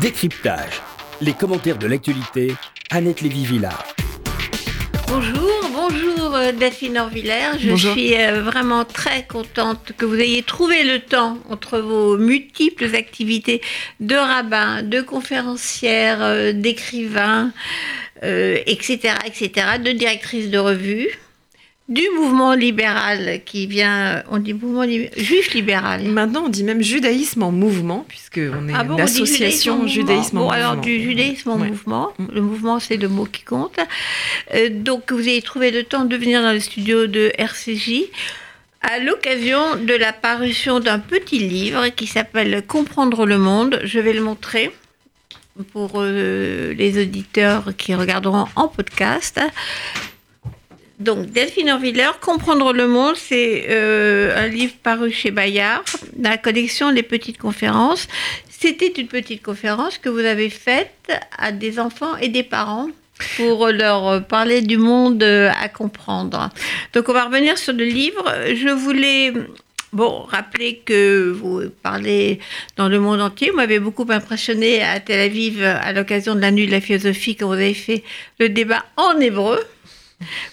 Décryptage. Les commentaires de l'actualité, Annette Lévy-Villard. Bonjour, bonjour euh, Delphine Orvillers. Je suis euh, vraiment très contente que vous ayez trouvé le temps entre vos multiples activités de rabbin, de conférencière, euh, d'écrivain, etc., etc., de directrice de revue du mouvement libéral qui vient, on dit mouvement juif libéral. Maintenant, on dit même judaïsme en mouvement, puisque on est ah une association judaïsme en, mouvement. alors du judaïsme en mouvement. Mm. Le mouvement, c'est le mot qui compte. Euh, donc, vous avez trouvé le temps de venir dans le studio de RCJ à l'occasion de la parution d'un petit livre qui s'appelle Comprendre le monde. Je vais le montrer pour euh, les auditeurs qui regarderont en podcast. Donc, Delphine Orviller, Comprendre le monde, c'est euh, un livre paru chez Bayard, dans la collection Les Petites Conférences. C'était une petite conférence que vous avez faite à des enfants et des parents pour leur parler du monde à comprendre. Donc, on va revenir sur le livre. Je voulais Bon, rappeler que vous parlez dans le monde entier. Vous m'avez beaucoup impressionné à Tel Aviv à l'occasion de la nuit de la philosophie quand vous avez fait le débat en hébreu.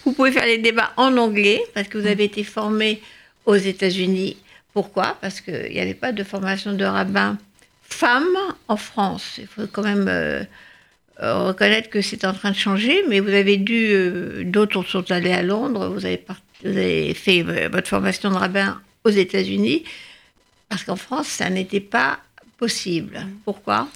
Vous pouvez faire les débats en anglais parce que vous avez été formé aux États-Unis. Pourquoi? Parce qu'il n'y avait pas de formation de rabbin femme en France. Il faut quand même euh, euh, reconnaître que c'est en train de changer, mais vous avez dû, euh, d'autres sont allés à Londres, vous avez, vous avez fait votre formation de rabbin aux États-Unis, parce qu'en France, ça n'était pas possible. Pourquoi?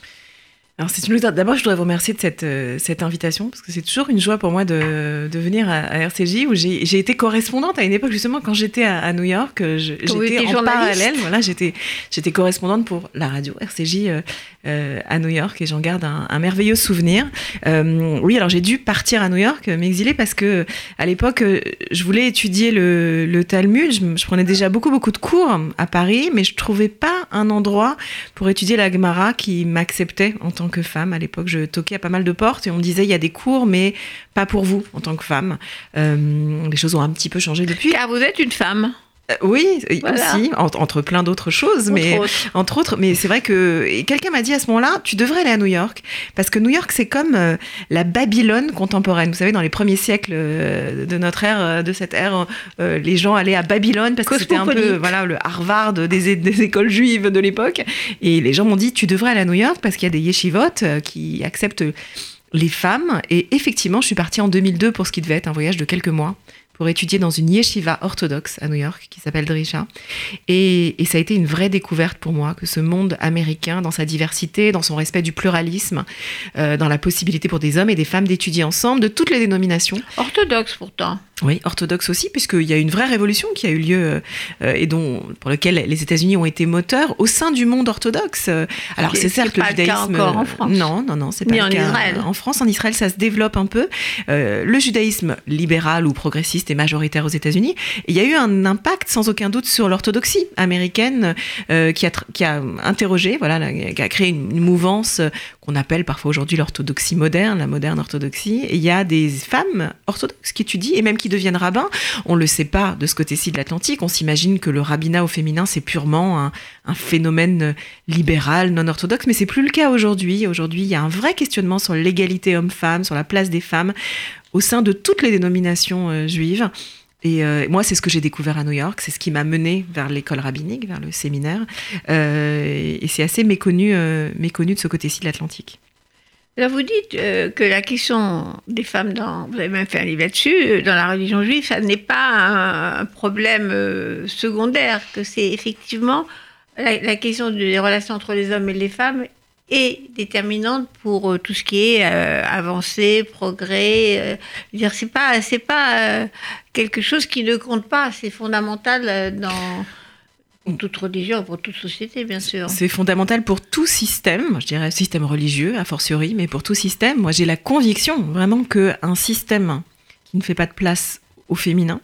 Alors c'est une D'abord, je voudrais vous remercier de cette, euh, cette invitation parce que c'est toujours une joie pour moi de, de venir à, RCJ où j'ai été correspondante à une époque justement quand j'étais à, New York. J'étais en parallèle, voilà, j'étais j'étais correspondante pour la radio RCJ euh, euh, à New York et j'en garde un, merveilleux souvenir. Euh, oui, alors j'ai dû partir à New York, m'exiler parce que à l'époque je voulais étudier le, Talmud. Je, prenais déjà beaucoup beaucoup de cours à Paris, mais je trouvais pas un endroit pour étudier la Gemara qui m'acceptait en tant que femme. À l'époque, je toquais à pas mal de portes et on me disait il y a des cours, mais pas pour vous en tant que femme. Euh, les choses ont un petit peu changé depuis. Car vous êtes une femme. Euh, oui, aussi, entre, plein d'autres choses, mais entre autres. Mais c'est vrai que quelqu'un m'a dit à ce moment-là, tu devrais aller à New York, parce que New York c'est comme euh, la Babylone contemporaine. Vous savez, dans les premiers siècles euh, de notre ère, de cette ère, les gens allaient à Babylone parce que c'était un peu voilà le Harvard des, des écoles juives de l'époque. Et les gens m'ont dit, tu devrais aller à New York parce qu'il y a des yeshivot qui acceptent les femmes. Et effectivement, je suis partie en 2002 pour ce qui devait être un voyage de quelques mois pour étudier dans une yeshiva orthodoxe à New York qui s'appelle Drisha. Et, ça a été une vraie découverte pour moi que ce monde américain, dans sa diversité, dans son respect du pluralisme, euh, dans la possibilité pour des hommes et des femmes d'étudier ensemble de toutes les dénominations. Orthodoxe pourtant. Oui, orthodoxe aussi, puisqu'il y a une vraie révolution qui a eu lieu euh, et dont, pour laquelle les États-Unis ont été moteurs au sein du monde orthodoxe. Alors c'est certes le judaïsme. Le cas encore en France. Non, non, non, c'est pas en Israël. En France, en Israël, ça se développe un peu. Euh, le judaïsme libéral ou progressiste est majoritaire aux États-Unis. Il y a eu un impact sans aucun doute sur l'orthodoxie américaine euh, qui, a, qui a interrogé, voilà, qui a créé une, mouvance qu'on appelle parfois aujourd'hui l'orthodoxie moderne, la moderne orthodoxie. Et il y a des femmes orthodoxes qui étudient et même qui deviennent rabbins. On ne le sait pas de ce côté-ci de l'Atlantique. On s'imagine que le rabbinat au féminin, c'est purement un, phénomène libéral, non orthodoxe, mais c'est plus le cas aujourd'hui. Aujourd'hui, il y a un vrai questionnement sur l'égalité homme-femme, sur la place des femmes au sein de toutes les dénominations euh, juives. Et euh, moi, c'est ce que j'ai découvert à New York, c'est ce qui m'a mené vers l'école rabbinique, vers le séminaire. Euh, et c'est assez méconnu, méconnu de ce côté-ci de l'Atlantique. Là, vous dites euh, que la question des femmes, dans, vous avez même fait un livre là-dessus, euh, dans la religion juive, ça n'est pas un, problème euh, secondaire, que c'est effectivement la, question des relations entre les hommes et les femmes est déterminante pour tout ce qui est avancée, progrès. dire, c'est pas, c'est pas quelque chose qui ne compte pas, c'est fondamental dans pour toute religion, pour toute société, bien sûr. C'est fondamental pour tout système, je dirais système religieux, a fortiori, mais pour tout système. Moi, j'ai la conviction vraiment qu'un système qui ne fait pas de place au féminin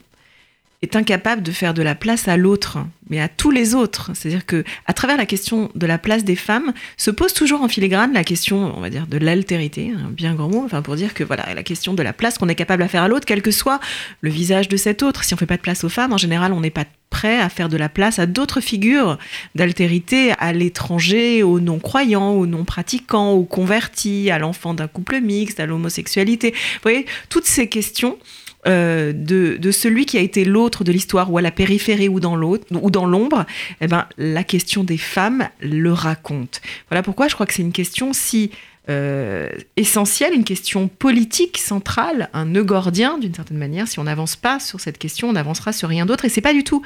est incapable de faire de la place à l'autre, mais à tous les autres. C'est-à-dire que, à travers la question de la place des femmes, se pose toujours en filigrane la question, on va dire, de l'altérité, un bien grand mot, enfin pour dire que voilà, la question de la place qu'on est capable à faire à l'autre, quel que soit le visage de cet autre. Si on fait pas de place aux femmes, en général, on n'est pas prêt à faire de la place à d'autres figures d'altérité, à l'étranger, aux non-croyants, aux non-pratiquants, aux convertis, à l'enfant d'un couple mixte, à l'homosexualité. Vous voyez, toutes ces questions euh, de, celui qui a été l'autre de l'histoire ou à la périphérie ou dans l'autre ou dans l'ombre, eh ben, la question des femmes le raconte. Voilà pourquoi je crois que c'est une question si euh, essentielle, une question politique centrale, un nœud gordien d'une certaine manière. Si on n'avance pas sur cette question, on n'avancera sur rien d'autre. Et c'est pas du tout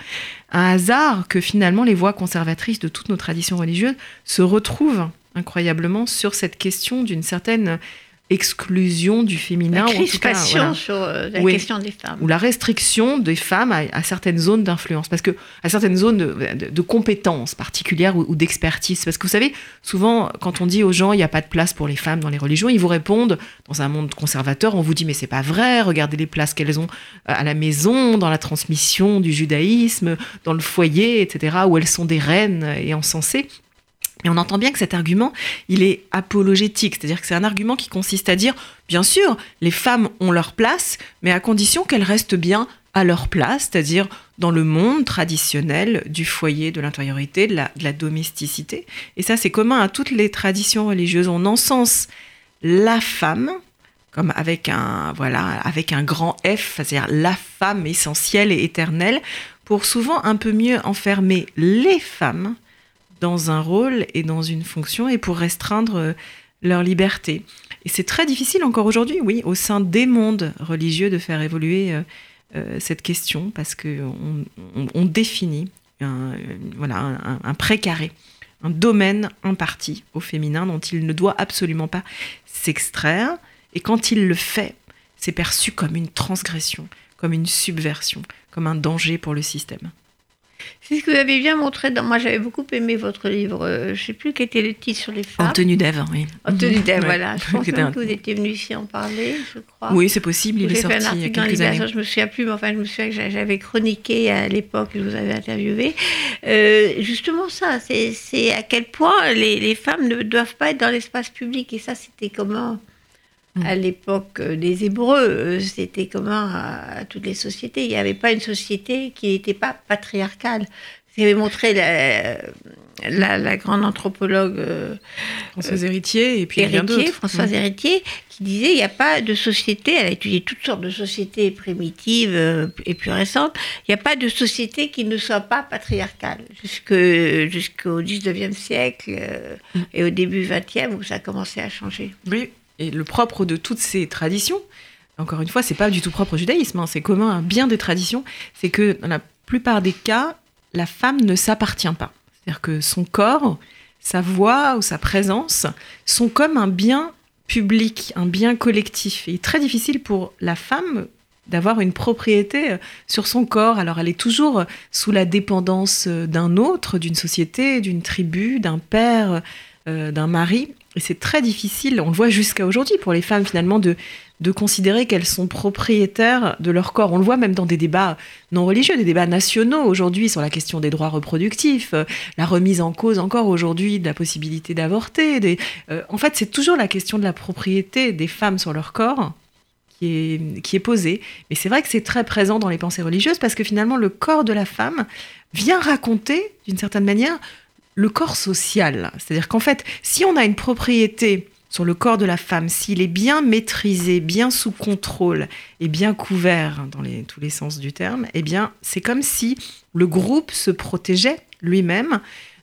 un hasard que finalement les voix conservatrices de toutes nos traditions religieuses se retrouvent incroyablement sur cette question d'une certaine exclusion du féminin. La crispation sur euh, la question des femmes. Ou la restriction des femmes à, certaines zones d'influence, parce que à certaines zones de, compétences particulières ou, d'expertise. Parce que vous savez, souvent, quand on dit aux gens il n'y a pas de place pour les femmes dans les religions, ils vous répondent, dans un monde conservateur, on vous dit mais c'est pas vrai, regardez les places qu'elles ont euh, à la maison, dans la transmission du judaïsme, dans le foyer, etc., où elles sont des reines et encensées. Et on entend bien que cet argument, il est apologétique, c'est-à-dire que c'est un argument qui consiste à dire, bien sûr, les femmes ont leur place, mais à condition qu'elles restent bien à leur place, c'est-à-dire dans le monde traditionnel du foyer, de l'intériorité, de la, domesticité. Et ça, c'est commun à toutes les traditions religieuses. On encense la femme comme avec un voilà avec un grand F, c'est-à-dire la femme essentielle et éternelle, pour souvent un peu mieux enfermer les femmes dans un rôle et dans une fonction et pour restreindre euh, leur liberté. Et c'est très difficile encore aujourd'hui, oui, au sein des mondes religieux de faire évoluer euh, euh, cette question parce qu'on on, définit voilà, un, un précaré, un domaine imparti au féminin dont il ne doit absolument pas s'extraire. Et quand il le fait, c'est perçu comme une transgression, comme une subversion, comme un danger pour le système. C'est ce que vous avez bien montré. Dans... Moi, j'avais beaucoup aimé votre livre. Euh, je ne sais plus quel était le titre sur les femmes. En tenue d'Ève, oui. En tenue d'Ève, voilà. Je pense que vous étiez venu ici en parler, je crois. Oui, c'est possible. Il est sorti il y a quelques années. Je me souviens plus, mais enfin, je me souviens que j'avais chroniqué à l'époque, je vous avais interviewé. Euh, justement, ça, c'est à quel point les, les femmes ne doivent pas être dans l'espace public. Et ça, c'était comment? À l'époque des Hébreux, euh, c'était commun à, toutes les sociétés. Il n'y avait pas une société qui n'était pas patriarcale. Vous avez montré la, la, grande anthropologue euh, Françoise Héritier et puis Héritier, Françoise Héritier, qui disait il n'y a pas de société. Elle a étudié toutes sortes de sociétés primitives euh, et plus récentes. Il n'y a pas de société qui ne soit pas patriarcale jusqu'au 19e siècle mm. et au début 20e où ça a commencé à changer. Oui, et le propre de toutes ces traditions, encore une fois, c'est pas du tout propre au judaïsme, hein, c'est commun à bien des traditions, c'est que dans la plupart des cas, la femme ne s'appartient pas. C'est-à-dire que son corps, sa voix ou sa présence sont comme un bien public, un bien collectif. Et il est très difficile pour la femme d'avoir une propriété euh, sur son corps. Alors elle est toujours sous la dépendance euh, d'un autre, d'une société, d'une tribu, d'un père, euh, d'un mari. Et c'est très difficile, on le voit jusqu'à aujourd'hui pour les femmes finalement, de, de considérer qu'elles sont propriétaires de leur corps. On le voit même dans des débats non religieux, des débats nationaux aujourd'hui sur la question des droits reproductifs, euh, la remise en cause encore aujourd'hui de la possibilité d'avorter. Euh, en fait, c'est toujours la question de la propriété des femmes sur leur corps qui est, qui est posée. Mais c'est vrai que c'est très présent dans les pensées religieuses parce que finalement, le corps de la femme vient raconter, d'une certaine manière, le corps social. C'est-à-dire qu'en fait, si on a une propriété sur le corps de la femme, s'il est bien maîtrisé, bien sous contrôle et bien couvert dans tous les sens du terme, eh bien, c'est comme si le groupe se protégeait lui-même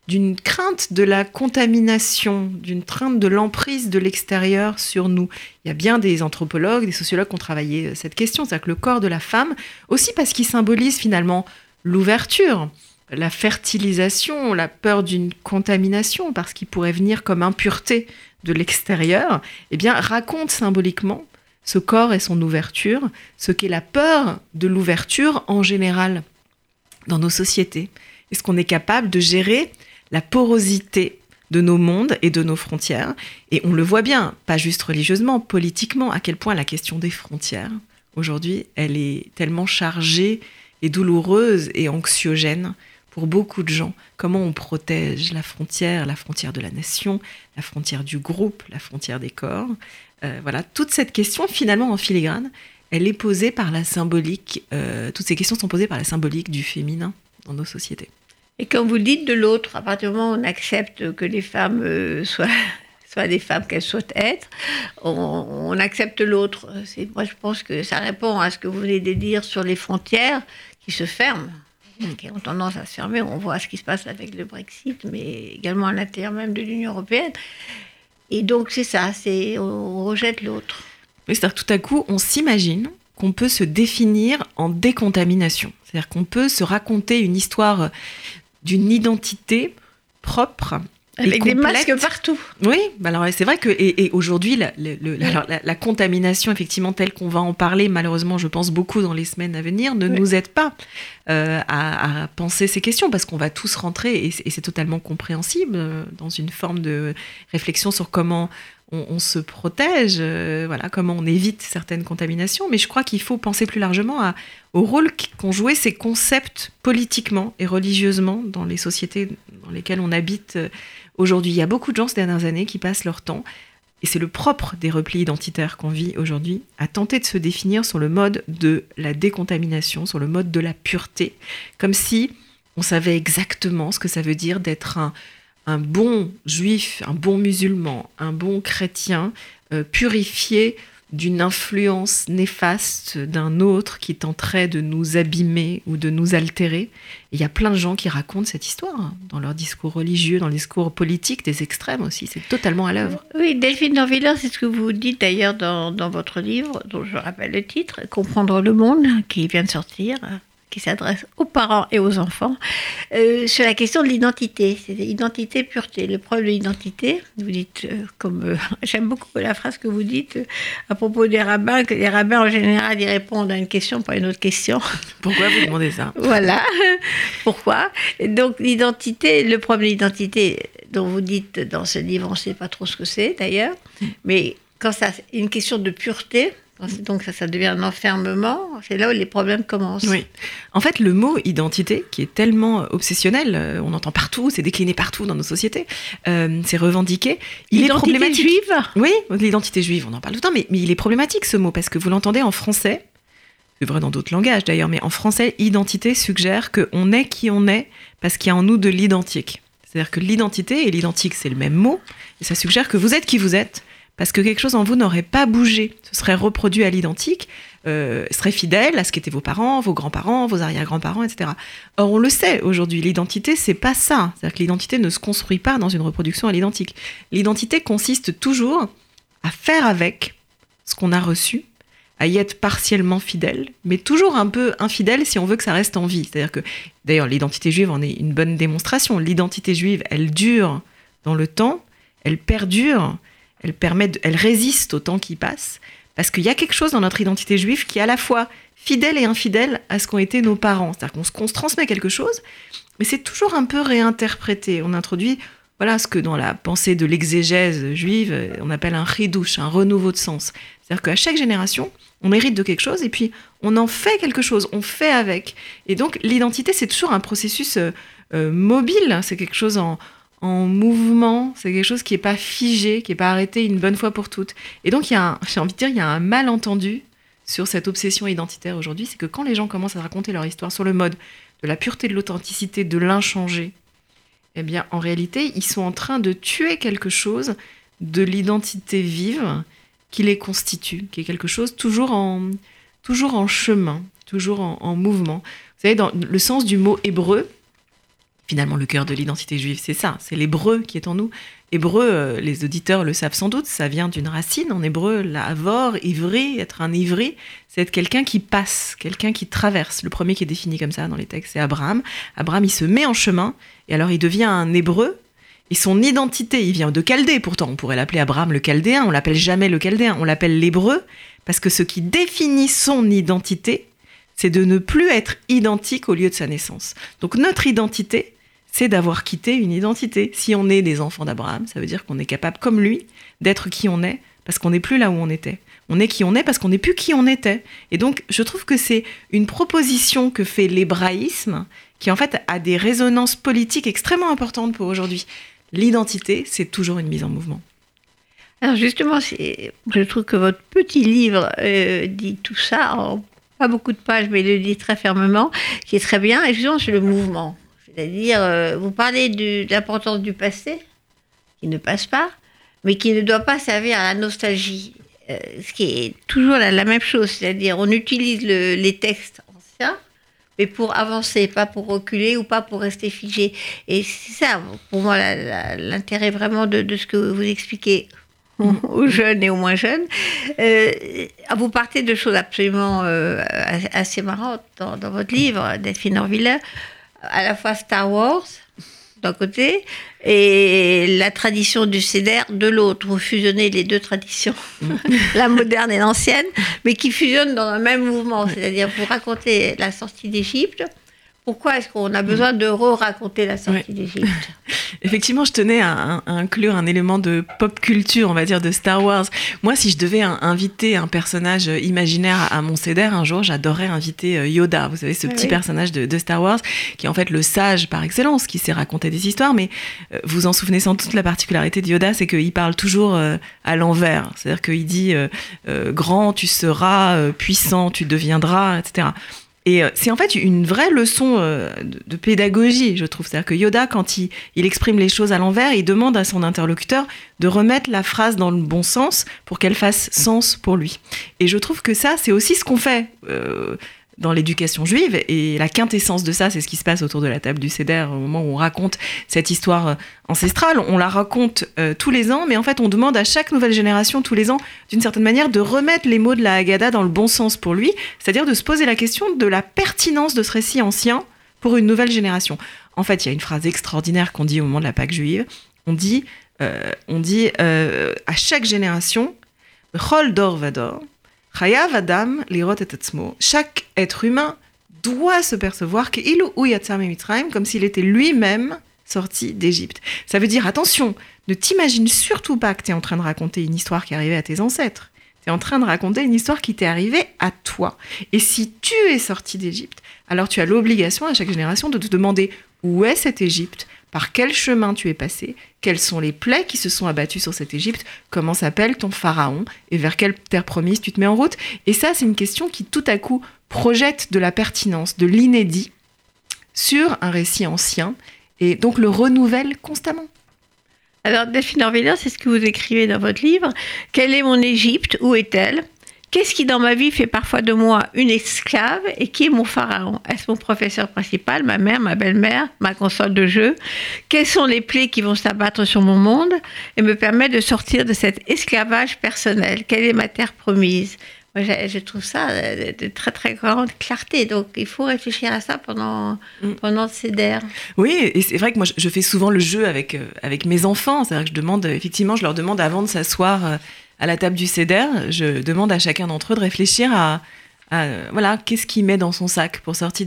d'une crainte de la contamination, d'une crainte de l'emprise de l'extérieur sur nous. Il y a bien des anthropologues, des sociologues qui ont travaillé euh, cette question, c'est-à-dire que le corps de la femme, aussi parce qu'il symbolise finalement l'ouverture, la fertilisation, la peur d'une contamination, parce qu'il pourrait venir comme impureté de l'extérieur, eh bien, raconte symboliquement ce corps et son ouverture, ce qu'est la peur de l'ouverture en général dans nos sociétés. Est-ce qu'on est capable de gérer la porosité de nos mondes et de nos frontières? Et on le voit bien, pas juste religieusement, politiquement, à quel point la question des frontières, aujourd'hui, elle est tellement chargée et douloureuse et anxiogène pour beaucoup de gens. Comment on protège la frontière, la frontière de la nation, la frontière du groupe, la frontière des corps. Euh, voilà, toute cette question, finalement, en filigrane, elle est posée par la symbolique, euh, toutes ces questions sont posées par la symbolique du féminin dans nos sociétés. Et quand vous dites de l'autre, à partir du moment où on accepte que les femmes euh, soient, des femmes qu'elles souhaitent être, on, on accepte l'autre. Moi, je pense que ça répond à ce que vous venez de dire sur les frontières qui se ferment, qui ont tendance à se fermer. On voit ce qui se passe avec le Brexit, mais également à l'intérieur même de l'Union européenne. Et donc, c'est ça, c'est on rejette l'autre. C'est-à-dire tout à coup, on s'imagine qu'on peut se définir en décontamination. C'est-à-dire qu'on peut se raconter une histoire d'une identité propre. Avec des masques partout. Oui, bah alors c'est vrai que et, et aujourd'hui la, le- le- alors, la- la contamination effectivement telle qu'on va en parler malheureusement je pense beaucoup dans les semaines à venir ne Oui. nous aide pas euh, à, à penser ces questions parce qu'on va tous rentrer et, c'est- et c'est totalement compréhensible euh, dans une forme de réflexion sur comment on, on se protège, euh, voilà comment on évite certaines contaminations. Mais je crois qu'il faut penser plus largement à, au rôle qu'ont joué ces concepts politiquement et religieusement dans les sociétés dans lesquelles on habite. Aujourd'hui, il y a beaucoup de gens ces dernières années qui passent leur temps, et c'est le propre des replis identitaires qu'on vit aujourd'hui, à tenter de se définir sur le mode de la décontamination, sur le mode de la pureté, comme si on savait exactement ce que ça veut dire d'être un, un bon juif, un bon musulman, un bon chrétien, euh, purifié d'une influence néfaste d'un autre qui tenterait de nous abîmer ou de nous altérer. Il y a plein de gens qui racontent cette histoire hein, dans leur discours religieux, dans le discours politique, des extrêmes aussi. C'est totalement à l'œuvre. Oui, Delphine Dorviller, c'est ce que vous dites d'ailleurs dans, dans votre livre, dont je rappelle le titre, Comprendre le monde, qui vient de sortir, qui s'adresse aux parents et aux enfants, euh, sur la question de l'identité. C'est identité, pureté. Le problème de l'identité, vous dites, euh, comme euh, j'aime beaucoup la phrase que vous dites à propos des rabbins, que les rabbins en général ils répondent à une question par une autre question. Pourquoi vous demandez ça? Voilà. Pourquoi? Et Donc l'identité, le problème de l'identité dont vous dites dans ce livre, on ne sait pas trop ce que c'est d'ailleurs, mais quand ça, une question de pureté, donc ça, ça devient un enfermement, c'est là où les problèmes commencent. Oui. En fait, le mot identité, qui est tellement obsessionnel, euh, on entend partout, c'est décliné partout dans nos sociétés, euh, c'est revendiqué, il est problématique. juive Oui, l'identité juive, on en parle tout le temps, mais, mais il est problématique ce mot, parce que vous l'entendez en français, c'est vrai dans d'autres langages d'ailleurs, mais en français, identité suggère qu'on est qui on est parce qu'il y a en nous de l'identique. C'est-à-dire que l'identité et l'identique, c'est le même mot, et ça suggère que vous êtes qui vous êtes, parce que quelque chose en vous n'aurait pas bougé, ce serait reproduit à l'identique, euh, serait fidèle à ce qu'étaient vos parents, vos grands-parents, vos arrière-grands-parents, etc. Or, on le sait aujourd'hui, l'identité, c'est pas ça. C'est-à-dire que l'identité ne se construit pas dans une reproduction à l'identique. L'identité consiste toujours à faire avec ce qu'on a reçu, à y être partiellement fidèle, mais toujours un peu infidèle si on veut que ça reste en vie. C'est-à-dire que, d'ailleurs, l'identité juive en est une bonne démonstration. L'identité juive, elle dure dans le temps, elle perdure, elle permet, elle résiste au temps qui passe, parce qu'il y a quelque chose dans notre identité juive qui est à la fois fidèle et infidèle à ce qu'ont été nos parents. C'est-à-dire qu'on se, transmet quelque chose, mais c'est toujours un peu réinterprété. On introduit voilà ce que dans la pensée de l'exégèse juive, on appelle un chidouche, un renouveau de sens. C'est-à-dire qu'à chaque génération, on hérite de quelque chose et puis on en fait quelque chose, on fait avec. Et donc l'identité, c'est toujours un processus euh, euh, mobile, c'est quelque chose en, en mouvement, c'est quelque chose qui n'est pas figé, qui n'est pas arrêté une bonne fois pour toutes. Et donc il y a, j'ai envie de dire, il y a un malentendu sur cette obsession identitaire aujourd'hui, c'est que quand les gens commencent à raconter leur histoire sur le mode de la pureté, de l'authenticité, de l'inchangé, eh bien, en réalité, ils sont en train de tuer quelque chose de l'identité vive qui les constitue, qui est quelque chose toujours en, toujours en chemin, toujours en, en mouvement. Vous savez, dans le sens du mot hébreu, finalement, le cœur de l'identité juive, c'est ça, c'est l'hébreu qui est en nous. Hébreu, euh, les auditeurs le savent sans doute, ça vient d'une racine. En hébreu, la avor, être un ivri, c'est être quelqu'un qui passe, quelqu'un qui traverse. Le premier qui est défini comme ça dans les textes, c'est Abraham. Abraham, il se met en chemin, et alors il devient un hébreu, et son identité, il vient de Chaldée pourtant, on pourrait l'appeler Abraham le Chaldéen, on l'appelle jamais le Chaldéen, on l'appelle l'hébreu, parce que ce qui définit son identité, c'est de ne plus être identique au lieu de sa naissance. Donc notre identité, c'est d'avoir quitté une identité. Si on est des enfants d'Abraham, ça veut dire qu'on est capable, comme lui, d'être qui on est, parce qu'on n'est plus là où on était. On est qui on est parce qu'on n'est plus qui on était. Et donc, je trouve que c'est une proposition que fait l'hébraïsme qui, en fait, a des résonances politiques extrêmement importantes pour aujourd'hui. L'identité, c'est toujours une mise en mouvement. Alors justement, je trouve que votre petit livre euh, dit tout ça pas beaucoup de pages, mais il le dit très fermement, qui est très bien. Et justement, c'est le mouvement. C'est-à-dire, euh, vous parlez de l'importance du passé, qui ne passe pas, mais qui ne doit pas servir à la nostalgie. Euh, ce qui est toujours la, même chose, c'est-à-dire on utilise les textes anciens, mais pour avancer, pas pour reculer ou pas pour rester figé. Et c'est ça, pour moi, l'intérêt vraiment de, ce que vous expliquez aux jeunes et aux moins jeunes. Euh, vous partez de choses absolument euh, assez marrantes dans, votre livre, Delphine Orviller, à la fois Star Wars, d'un côté et la tradition du CEDER de l'autre. Vous fusionnez les deux traditions, la moderne et l'ancienne, mais qui fusionnent dans un même mouvement. C'est-à-dire, vous racontez la sortie d'Égypte, pourquoi est-ce qu'on a besoin de re-raconter la sortie d'Égypte Effectivement, je tenais à, inclure un élément de pop culture, on va dire, de Star Wars. Moi, si je devais inviter un personnage imaginaire à, mon CEDER un jour, j'adorerais inviter euh, Yoda. Vous savez, ce petit personnage de, Star Wars, qui est en fait le sage par excellence, qui sait raconter des histoires. Mais euh, vous en souvenez sans doute, la particularité de Yoda, c'est qu'il parle toujours euh, à l'envers. C'est-à-dire qu'il dit grand, tu seras, puissant, tu deviendras, etc. Et euh, c'est en fait une vraie leçon euh, de, pédagogie, je trouve. C'est-à-dire que Yoda, quand il, exprime les choses à l'envers, il demande à son interlocuteur de remettre la phrase dans le bon sens pour qu'elle fasse sens pour lui. Et je trouve que ça, c'est aussi ce qu'on fait. Euh, dans l'éducation juive. Et la quintessence de ça, c'est ce qui se passe autour de la table du Seder, au moment où on raconte cette histoire euh, ancestrale. On la raconte euh, tous les ans, mais en fait, on demande à chaque nouvelle génération, tous les ans, d'une certaine manière, de remettre les mots de la Haggadah dans le bon sens pour lui, c'est-à-dire de se poser la question de la pertinence de ce récit ancien pour une nouvelle génération. En fait, il y a une phrase extraordinaire qu'on dit au moment de la Pâque juive. On dit, euh, on dit à chaque génération, Chol dor vador, Chayav Adam, chaque être humain doit se percevoir comme s'il était lui-même sorti d'Égypte. Ça veut dire, attention, ne t'imagine surtout pas que tu es en train de raconter une histoire qui est arrivée à tes ancêtres. Tu es en train de raconter une histoire qui t'est arrivée à toi. Et si tu es sorti d'Égypte, alors tu as l'obligation à chaque génération de te demander où est cette Égypte, par quel chemin tu es passé, quelles sont les plaies qui se sont abattues sur cette Égypte, comment s'appelle ton pharaon? Et vers quelle terre promise tu te mets en route? Et ça, c'est une question qui tout à coup projette de la pertinence, de l'inédit sur un récit ancien et donc le renouvelle constamment. Alors, Delphine Orviller, c'est ce que vous écrivez dans votre livre. Quelle est mon Égypte? Où est-elle? Qu'est-ce qui dans ma vie fait parfois de moi une esclave et qui est mon pharaon? Est-ce mon professeur principal, ma mère, ma belle-mère, ma console de jeu? Quelles sont les plaies qui vont s'abattre sur mon monde et me permettre de sortir de cet esclavage personnel? Quelle est ma terre promise? Moi, je, trouve ça de très très grande clarté. Donc, il faut réfléchir à ça pendant, mm. pendant ces. Oui, et c'est vrai que moi, je, fais souvent le jeu avec, euh, avec mes enfants. C'est-à-dire que je demande, effectivement, je leur demande avant de s'asseoir euh, à la table du CEDER, je demande à chacun d'entre eux de réfléchir à, voilà, qu'est-ce qu'il met dans son sac pour sortir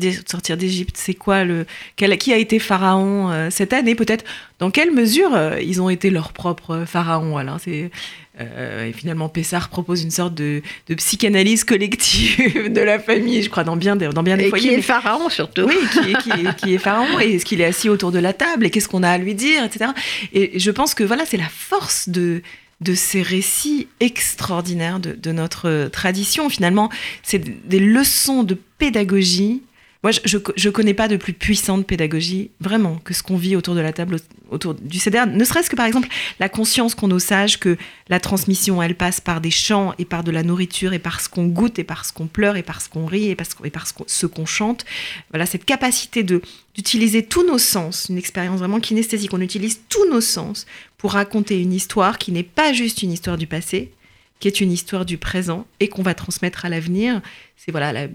d'Égypte? C'est quoi le qui a été pharaon euh, cette année Peut-être? Dans quelle mesure euh, ils ont été leurs propres pharaons Alors? C'est euh, et finalement, Pessard propose une sorte de, psychanalyse collective de la famille, je crois, dans bien, dans bien des et foyers. Qui est pharaon surtout. Oui, qui est, qui est pharaon. Et est-ce qu'il est assis autour de la table Et qu'est-ce qu'on a à lui dire, etc. Et je pense que voilà, c'est la force de, de ces récits extraordinaires de, notre tradition. Finalement, c'est des leçons de pédagogie. Moi, je ne connais pas de plus puissante pédagogie, vraiment, que ce qu'on vit autour de la table, autour du CDR. Ne serait-ce que, par exemple, la conscience qu'on nos sages que la transmission, elle passe par des chants et par de la nourriture et par ce qu'on goûte et par ce qu'on pleure et par ce qu'on rit et par ce qu'on chante. Voilà, cette capacité de d'utiliser tous nos sens, une expérience vraiment kinesthésique. On utilise tous nos sens pour raconter une histoire qui n'est pas juste une histoire du passé, qui est une histoire du présent et qu'on va transmettre à l'avenir. C'est voilà,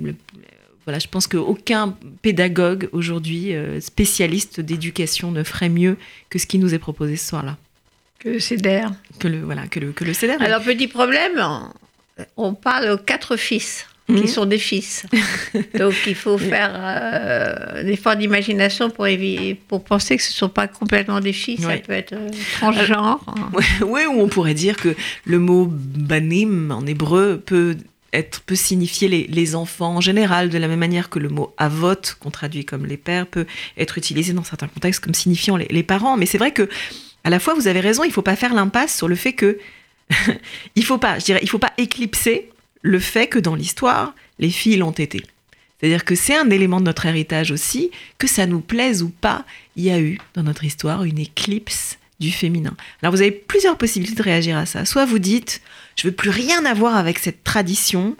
voilà, je pense qu'aucun pédagogue aujourd'hui, euh, spécialiste d'éducation, ne ferait mieux que ce qui nous est proposé ce soir-là. Que le CEDER. Que le, voilà, que le, que le CEDER. Alors, petit problème, on parle aux quatre fils. Qui sont des fils. Donc il faut faire euh, des efforts d'imagination pour, pour penser que ce ne sont pas complètement des fils, ça peut être euh, transgenre. Oui, ou on pourrait dire que le mot banim en hébreu peut être, peut signifier les, les, enfants en général, de la même manière que le mot avot, qu'on traduit comme les pères, peut être utilisé dans certains contextes comme signifiant les, les parents. Mais c'est vrai que, à la fois, vous avez raison, il ne faut pas faire l'impasse sur le fait que il faut pas, je dirais, il faut pas éclipser le fait que dans l'histoire, les filles l'ont été. C'est-à-dire que c'est un élément de notre héritage aussi, que ça nous plaise ou pas, il y a eu dans notre histoire une éclipse du féminin. Alors vous avez plusieurs possibilités de réagir à ça. Soit vous dites, je veux plus rien avoir avec cette tradition,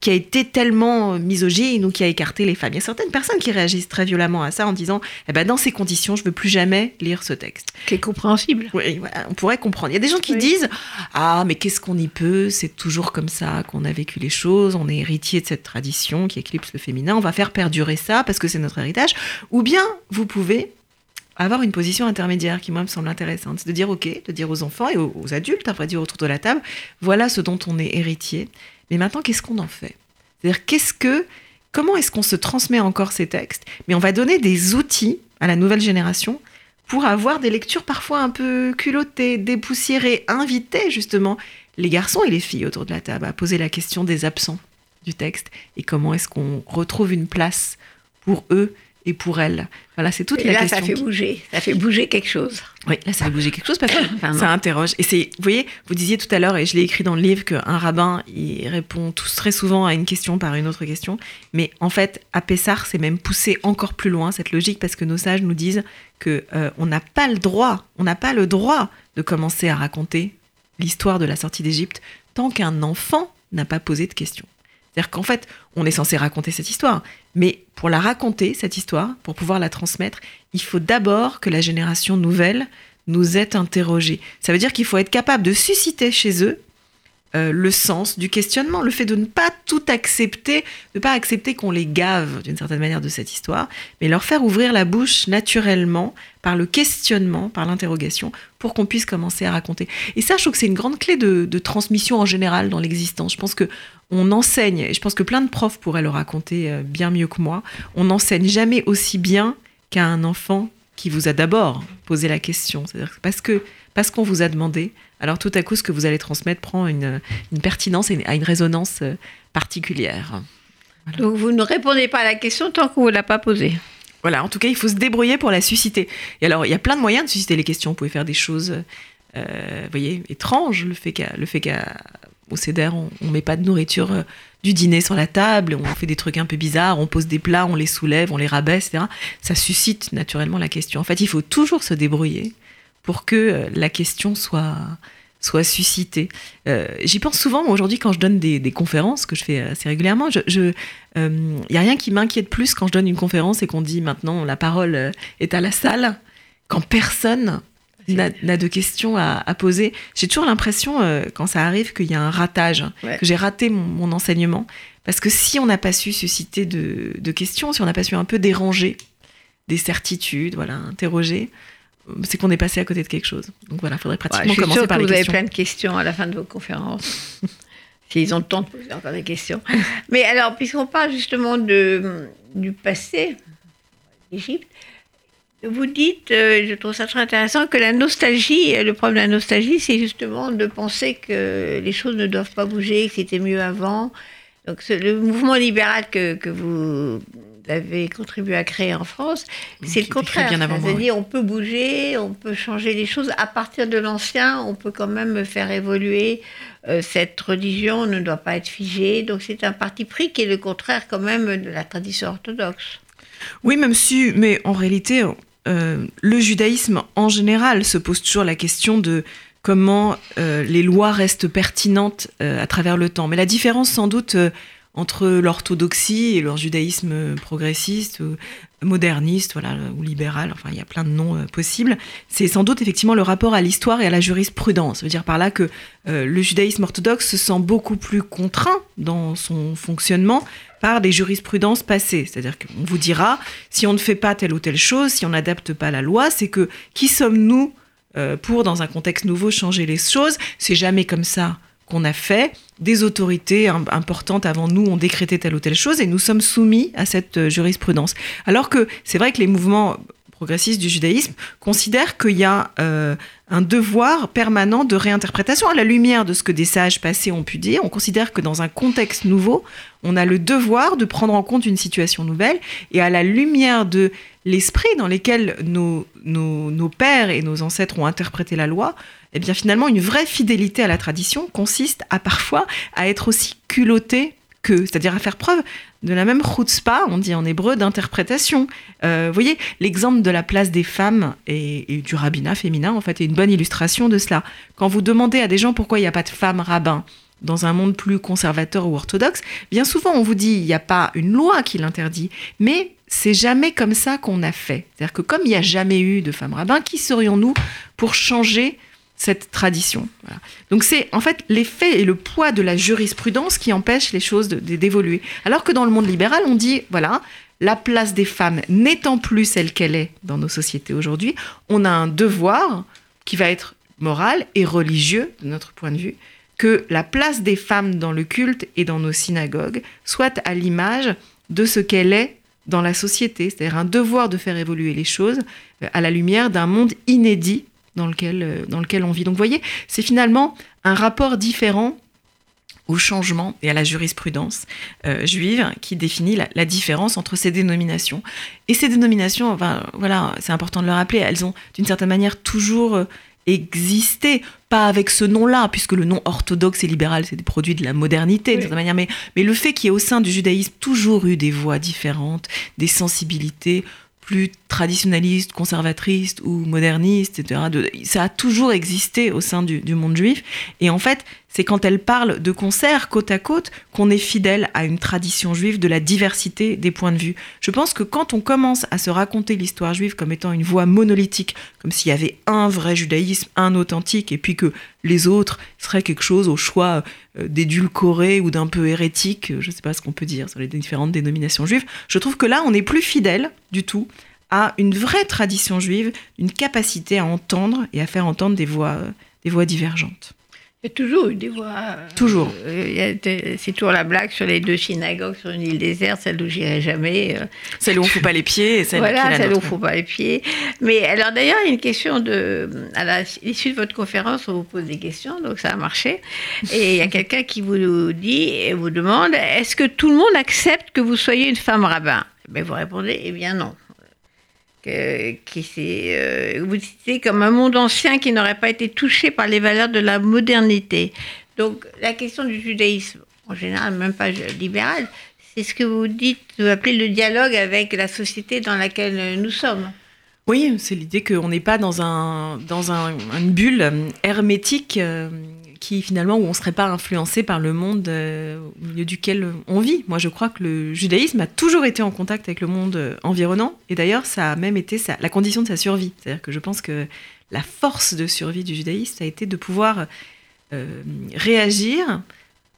qui a été tellement misogyne ou qui a écarté les femmes. Il y a certaines personnes qui réagissent très violemment à ça en disant eh ben, dans ces conditions, je ne veux plus jamais lire ce texte. Qui est compréhensible. Oui, on pourrait comprendre. Il y a des gens qui disent Ah, mais qu'est-ce qu'on y peut? C'est toujours comme ça qu'on a vécu les choses. On est héritier de cette tradition qui éclipse le féminin. On va faire perdurer ça parce que c'est notre héritage. Ou bien vous pouvez avoir une position intermédiaire qui, moi, me semble intéressante. C'est de dire, OK, de dire aux enfants et aux, adultes, à vrai dire, autour de la table, voilà ce dont on est héritier. Mais maintenant, qu'est-ce qu'on en fait? C'est-à-dire, comment est-ce qu'on se transmet encore ces textes? Mais on va donner des outils à la nouvelle génération pour avoir des lectures parfois un peu culottées, dépoussiérées, inviter justement les garçons et les filles autour de la table à poser la question des absents du texte et comment est-ce qu'on retrouve une place pour eux et pour elle Voilà, c'est toute et la là, question. ça fait bouger, ça fait bouger quelque chose. Oui, là, ça fait bouger quelque chose parce que ça interroge. Et c'est, vous voyez, vous disiez tout à l'heure, et je l'ai écrit dans le livre, qu'un rabbin, il répond tous très souvent à une question par une autre question. Mais en fait, à Pessar, c'est même poussé encore plus loin cette logique parce que nos sages nous disent que euh, on n'a pas le droit, on n'a pas le droit de commencer à raconter l'histoire de la sortie d'Égypte tant qu'un enfant n'a pas posé de questions. C'est-à-dire qu'en fait, on est censé raconter cette histoire, mais pour la raconter, cette histoire, pour pouvoir la transmettre, il faut d'abord que la génération nouvelle nous ait interrogés. Ça veut dire qu'il faut être capable de susciter chez eux euh, le sens du questionnement, le fait de ne pas tout accepter, de ne pas accepter qu'on les gave d'une certaine manière de cette histoire, mais leur faire ouvrir la bouche naturellement par le questionnement, par l'interrogation, pour qu'on puisse commencer à raconter. Et ça, je trouve que c'est une grande clé de, transmission en général dans l'existence. Je pense que on enseigne, et je pense que plein de profs pourraient le raconter euh, bien mieux que moi, on n'enseigne jamais aussi bien qu'à un enfant qui vous a d'abord posé la question. C'est-à-dire parce que parce qu'on vous a demandé, alors tout à coup, ce que vous allez transmettre prend une, pertinence et a une résonance euh, particulière. Donc vous ne répondez pas à la question tant qu'on ne vous l'a pas posée. Voilà, en tout cas, il faut se débrouiller pour la susciter. Et alors, il y a plein de moyens de susciter les questions. Vous pouvez faire des choses, euh, vous voyez, étranges. Le fait qu'au fait CEDER, on ne met pas de nourriture euh, du dîner sur la table, on fait des trucs un peu bizarres, on pose des plats, on les soulève, on les rabaisse, etc. Ça suscite naturellement la question. En fait, il faut toujours se débrouiller pour que euh, la question soit, soit suscitée. Euh, j'y pense souvent aujourd'hui quand je donne des, conférences que je fais assez régulièrement. Il je, n'y euh, a rien qui m'inquiète plus quand je donne une conférence et qu'on dit maintenant la parole est à la salle, quand personne n'a de questions à, poser. J'ai toujours l'impression, quand ça arrive, qu'il y a un ratage, que j'ai raté mon, enseignement. Parce que si on n'a pas su susciter de, de, questions, si on n'a pas su un peu déranger des certitudes, voilà, interroger, c'est qu'on est passé à côté de quelque chose. Donc voilà, il faudrait pratiquement commencer par que les vous questions. avez plein de questions à la fin de vos conférences. S'ils ont le temps de poser encore des questions. Mais alors, puisqu'on parle justement de, du passé d'Égypte, vous dites, euh, je trouve ça très intéressant, que la nostalgie, le problème de la nostalgie, c'est justement de penser que les choses ne doivent pas bouger, que c'était mieux avant. Donc le mouvement libéral que, que vous avez contribué à créer en France, c'est le contraire. C'est-à-dire on peut bouger, on peut changer les choses. À partir de l'ancien, on peut quand même faire évoluer. Euh, cette religion ne doit pas être figée. Donc c'est un parti pris qui est le contraire quand même de la tradition orthodoxe. Oui, même si, mais en réalité, euh, le judaïsme en général se pose toujours la question de comment euh, les lois restent pertinentes à travers le temps. Mais la différence sans doute entre l'orthodoxie et leur judaïsme progressiste, moderniste, voilà, ou libéral, enfin il y a plein de noms euh, possibles, c'est sans doute effectivement le rapport à l'histoire et à la jurisprudence. Ça veut dire par là que euh, le judaïsme orthodoxe se sent beaucoup plus contraint dans son fonctionnement par des jurisprudences passées. C'est-à-dire qu'on vous dira, si on ne fait pas telle ou telle chose, si on n'adapte pas la loi, c'est que qui sommes-nous euh, pour, dans un contexte nouveau, changer les choses? C'est jamais comme ça qu'on a fait. Des autorités importantes avant nous ont décrété telle ou telle chose et nous sommes soumis à cette euh, jurisprudence. Alors que c'est vrai que les mouvements progressistes du judaïsme considèrent qu'il y a euh, un devoir permanent de réinterprétation à la lumière de ce que des sages passés ont pu dire. On considère que dans un contexte nouveau, on a le devoir de prendre en compte une situation nouvelle et à la lumière de l'esprit dans lequel nos, nos, nos, pères et nos ancêtres ont interprété la loi, eh bien finalement une vraie fidélité à la tradition consiste à parfois à être aussi culotté que, c'est-à-dire à faire preuve de la même chutzpah, on dit en hébreu, d'interprétation. Euh, vous voyez, l'exemple de la place des femmes et, du rabbinat féminin, en fait, est une bonne illustration de cela. Quand vous demandez à des gens pourquoi il n'y a pas de femmes rabbins dans un monde plus conservateur ou orthodoxe, bien souvent on vous dit il n'y a pas une loi qui l'interdit, mais c'est jamais comme ça qu'on a fait. C'est-à-dire que comme il n'y a jamais eu de femmes rabbins, qui serions-nous pour changer cette tradition. Donc c'est en fait l'effet et le poids de la jurisprudence qui empêche les choses d'évoluer. Alors que dans le monde libéral, on dit, voilà, la place des femmes n'étant plus celle qu'elle est dans nos sociétés aujourd'hui, on a un devoir qui va être moral et religieux de notre point de vue, que la place des femmes dans le culte et dans nos synagogues soit à l'image de ce qu'elle est dans la société, c'est-à-dire un devoir de faire évoluer les choses à la lumière d'un monde inédit dans lequel, euh, dans lequel on vit. Donc vous voyez, c'est finalement un rapport différent au changement et à la jurisprudence euh, juive qui définit la, différence entre ces dénominations. Et ces dénominations, enfin, voilà, c'est important de le rappeler, elles ont d'une certaine manière toujours euh, existé, pas avec ce nom-là, puisque le nom orthodoxe et libéral, c'est des produits de la modernité, de certaine manière, mais, mais le fait qu'il y ait au sein du judaïsme toujours eu des voix différentes, des sensibilités, plus traditionnaliste, conservatrice ou moderniste, etc. ça a toujours existé au sein du, monde juif. Et en fait, c'est quand elle parle de concert côte à côte qu'on est fidèle à une tradition juive de la diversité des points de vue. Je pense que quand on commence à se raconter l'histoire juive comme étant une voie monolithique, comme s'il y avait un vrai judaïsme, un authentique, et puis que les autres seraient quelque chose au choix euh, d'édulcoré ou d'un peu hérétique, je ne sais pas ce qu'on peut dire sur les différentes dénominations juives, je trouve que là, on n'est plus fidèle du tout à une vraie tradition juive, une capacité à entendre et à faire entendre des voix, des voix divergentes. Il y a toujours eu des voix. Euh, toujours. Euh, c'est toujours la blague sur les deux synagogues sur une île déserte, celle où j'irai jamais. Euh. celle où on ne fout pas les pieds et celle voilà, celle où on ne fout pas les pieds. Mais alors d'ailleurs, il y a une question de. À l'issue de votre conférence, on vous pose des questions, donc ça a marché. Et il y a quelqu'un qui vous dit et vous demande est-ce que tout le monde accepte que vous soyez une femme rabbin? Ben, Vous répondez eh bien non que, qui euh, vous citez comme un monde ancien qui n'aurait pas été touché par les valeurs de la modernité. Donc la question du judaïsme, en général même pas libéral, c'est ce que vous dites, vous appelez le dialogue avec la société dans laquelle nous sommes. Oui, c'est l'idée qu'on n'est pas dans, un, dans un, une bulle hermétique euh, qui finalement où on ne serait pas influencé par le monde euh, au milieu duquel on vit. Moi, je crois que le judaïsme a toujours été en contact avec le monde euh, environnant, et d'ailleurs, ça a même été la condition de sa survie. C'est-à-dire que je pense que la force de survie du judaïsme, a été de pouvoir euh, réagir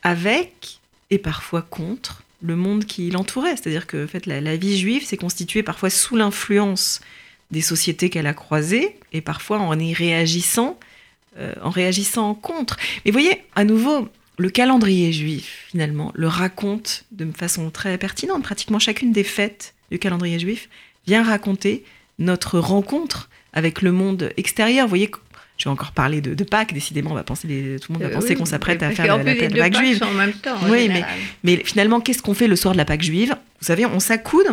avec et parfois contre le monde qui l'entourait. C'est-à-dire que en fait, la, la vie juive s'est constituée parfois sous l'influence des sociétés qu'elle a croisées, et parfois en y réagissant euh, en réagissant contre. Mais vous voyez, à nouveau, le calendrier juif, finalement, le raconte de façon très pertinente. Pratiquement chacune des fêtes du calendrier juif vient raconter notre rencontre avec le monde extérieur. Vous voyez, je vais encore parler de, Pâques, décidément, on va penser, tout le monde va euh, penser qu'on s'apprête à faire la, Pâque juive. En même temps, oui, mais, mais, finalement, qu'est-ce qu'on fait le soir de la Pâque juive? Vous savez, on s'accoude,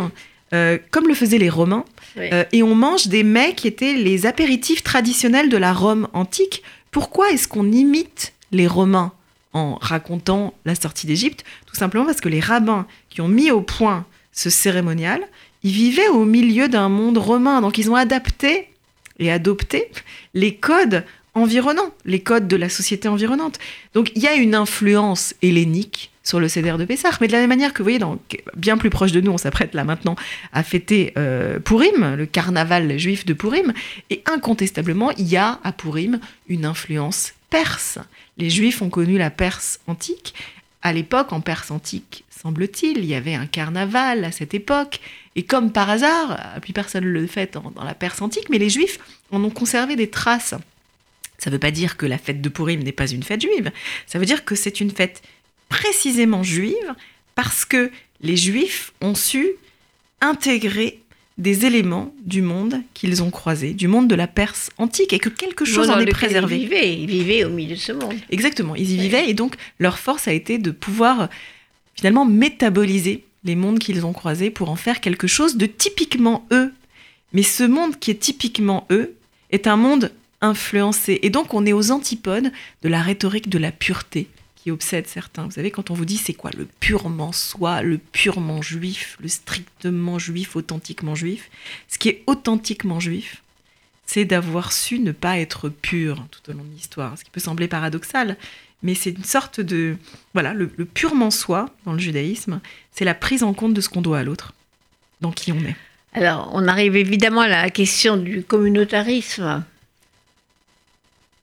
euh, comme le faisaient les Romains, euh, et on mange des mets qui étaient les apéritifs traditionnels de la Rome antique. Pourquoi est-ce qu'on imite les Romains en racontant la sortie d'Égypte? Tout simplement parce que les rabbins qui ont mis au point ce cérémonial, ils vivaient au milieu d'un monde romain, donc ils ont adapté et adopté les codes environnants, les codes de la société environnante. Donc il y a une influence hellénique sur le CDR de Pessah. Mais de la même manière que vous voyez, bien plus proche de nous, on s'apprête là maintenant à fêter euh, Purim, le carnaval juif de Purim. Et incontestablement, il y a à Purim une influence perse. Les juifs ont connu la Perse antique. À l'époque, en Perse antique, semble-t-il, il y avait un carnaval à cette époque. Et comme par hasard, puis personne ne le fait dans, dans la Perse antique, mais les juifs en ont conservé des traces Ça ne veut pas dire que la fête de Purim n'est pas une fête juive. Ça veut dire que c'est une fête précisément juive parce que les juifs ont su intégrer des éléments du monde qu'ils ont croisé, du monde de la Perse antique, et que quelque chose en est préservé. Ils vivaient, ils vivaient au milieu de ce monde. Exactement, ils y vivaient, et donc leur force a été de pouvoir finalement métaboliser les mondes qu'ils ont croisés pour en faire quelque chose de typiquement eux. Mais ce monde qui est typiquement eux est un monde influencé, et donc on est aux antipodes de la rhétorique de la pureté obsède certains. Vous savez, quand on vous dit c'est quoi le purement soi, le purement juif, le strictement juif, authentiquement juif, ce qui est authentiquement juif, c'est d'avoir su ne pas être pur tout au long de l'histoire, ce qui peut sembler paradoxal, mais c'est une sorte de... Voilà, le purement soi dans le judaïsme, c'est la prise en compte de ce qu'on doit à l'autre, dans qui on est. Alors, on arrive évidemment à la question du communautarisme.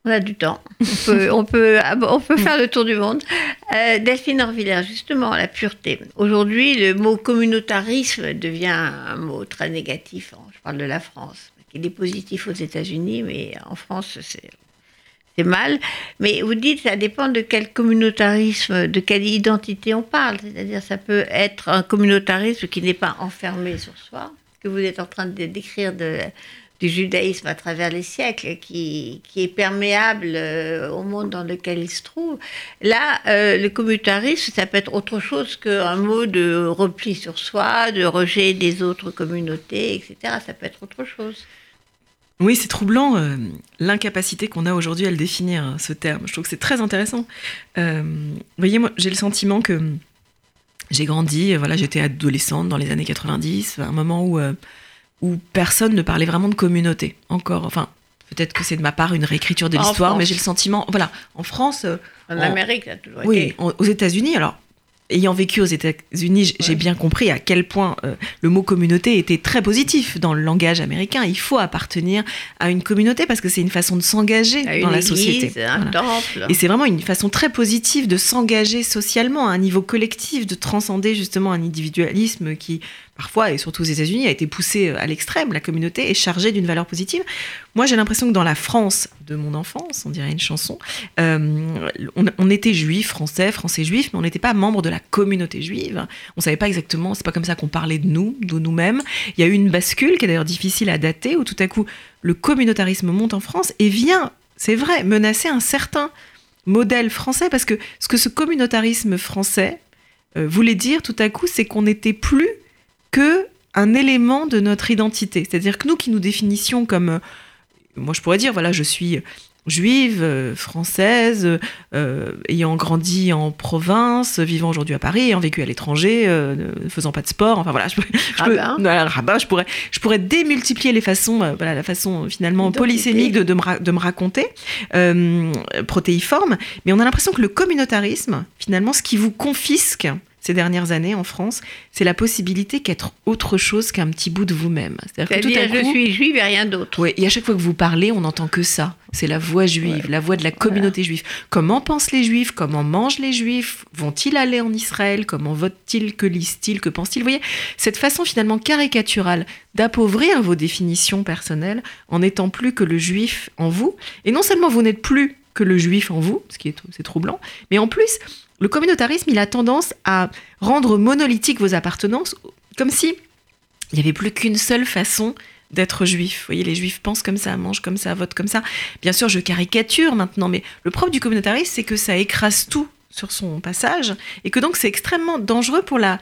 On a du temps. On peut, on peut, on peut faire le tour du monde. Euh, Delphine Orvillère, justement, la pureté. Aujourd'hui, le mot communautarisme devient un mot très négatif. Je parle de la France. Il est positif aux États-Unis, mais en France, c'est c'est mal. Mais vous dites, ça dépend de quel communautarisme, de quelle identité on parle. C'est-à-dire, ça peut être un communautarisme qui n'est pas enfermé sur soi, que vous êtes en train de décrire de, du judaïsme à travers les siècles, qui, est perméable euh, au monde dans lequel il se trouve. Là, euh, le communautarisme, ça peut être autre chose qu'un mot de repli sur soi, de rejet des autres communautés, etc. Ça peut être autre chose. Oui, c'est troublant euh, l'incapacité qu'on a aujourd'hui à le définir, hein, ce terme. Je trouve que c'est très intéressant. Vous voyez, moi, j'ai le sentiment que j'ai grandi, voilà, j'étais adolescente dans les années 90, un moment où, où personne ne parlait vraiment de communauté. Encore, enfin, peut-être que c'est de ma part une réécriture de l'histoire, mais j'ai le sentiment, voilà, en France, euh, En En- Amérique, a toujours oui, été. en- aux États-Unis, alors. Ayant vécu aux États-Unis, j'ai Ouais. bien compris à quel point euh, le mot communauté était très positif dans le langage américain. Il faut appartenir à une communauté parce que c'est une façon de s'engager dans la société. un Voilà. temple. Et c'est vraiment une façon très positive de s'engager socialement à un niveau collectif, de transcender justement un individualisme qui, parfois, et surtout aux États-Unis, a été poussé euh, à l'extrême. La communauté est chargée d'une valeur positive. Moi, j'ai l'impression que dans la France de mon enfance, on dirait une chanson, euh, on, était juifs, français, français juifs, mais on n'était pas membre de la communauté juive. On savait pas exactement, c'est pas comme ça qu'on parlait de nous, de nous-mêmes. Il y a eu une bascule qui est d'ailleurs difficile à dater, où tout à coup, le communautarisme monte en France et vient, c'est vrai, menacer un certain modèle français, parce que ce que ce communautarisme français euh, voulait dire tout à coup, c'est qu'on n'était plus que un élément de notre identité. C'est-à-dire que nous qui nous définissions comme, euh, moi je pourrais dire, voilà, je suis juive, euh, française, euh, ayant grandi en province, vivant aujourd'hui à Paris, ayant vécu à l'étranger, euh, ne faisant pas de sport, enfin voilà, je, peux- pourrais, je pourrais démultiplier les façons, voilà, la façon finalement Identité. polysémique de, de me, ra- de me raconter, protéiforme, mais on a l'impression que le communautarisme, finalement, ce qui vous confisque ces dernières années en France, c'est la possibilité qu'être autre chose qu'un petit bout de vous-même. C'est-à-dire que tout à je coup, suis juive et rien d'autre. Ouais, et à chaque fois que vous parlez, on n'entend que ça. C'est la voix juive, la voix de la communauté juive. Comment pensent les juifs? Comment mangent les juifs? Vont-ils aller en Israël? Comment votent-ils? Que lisent-ils? Que pensent-ils? Vous voyez, cette façon finalement caricaturale d'appauvrir vos définitions personnelles en n'étant plus que le juif en vous. Et non seulement vous n'êtes plus que le juif en vous, ce qui est c'est troublant, mais en plus, le communautarisme, il a tendance à rendre monolithique vos appartenances, comme si il n'y avait plus qu'une seule façon d'être juif. Vous voyez, les juifs pensent comme ça, mangent comme ça, votent comme ça. Bien sûr, je caricature maintenant, mais le propre du communautarisme, c'est que ça écrase tout sur son passage, et que donc c'est extrêmement dangereux pour la,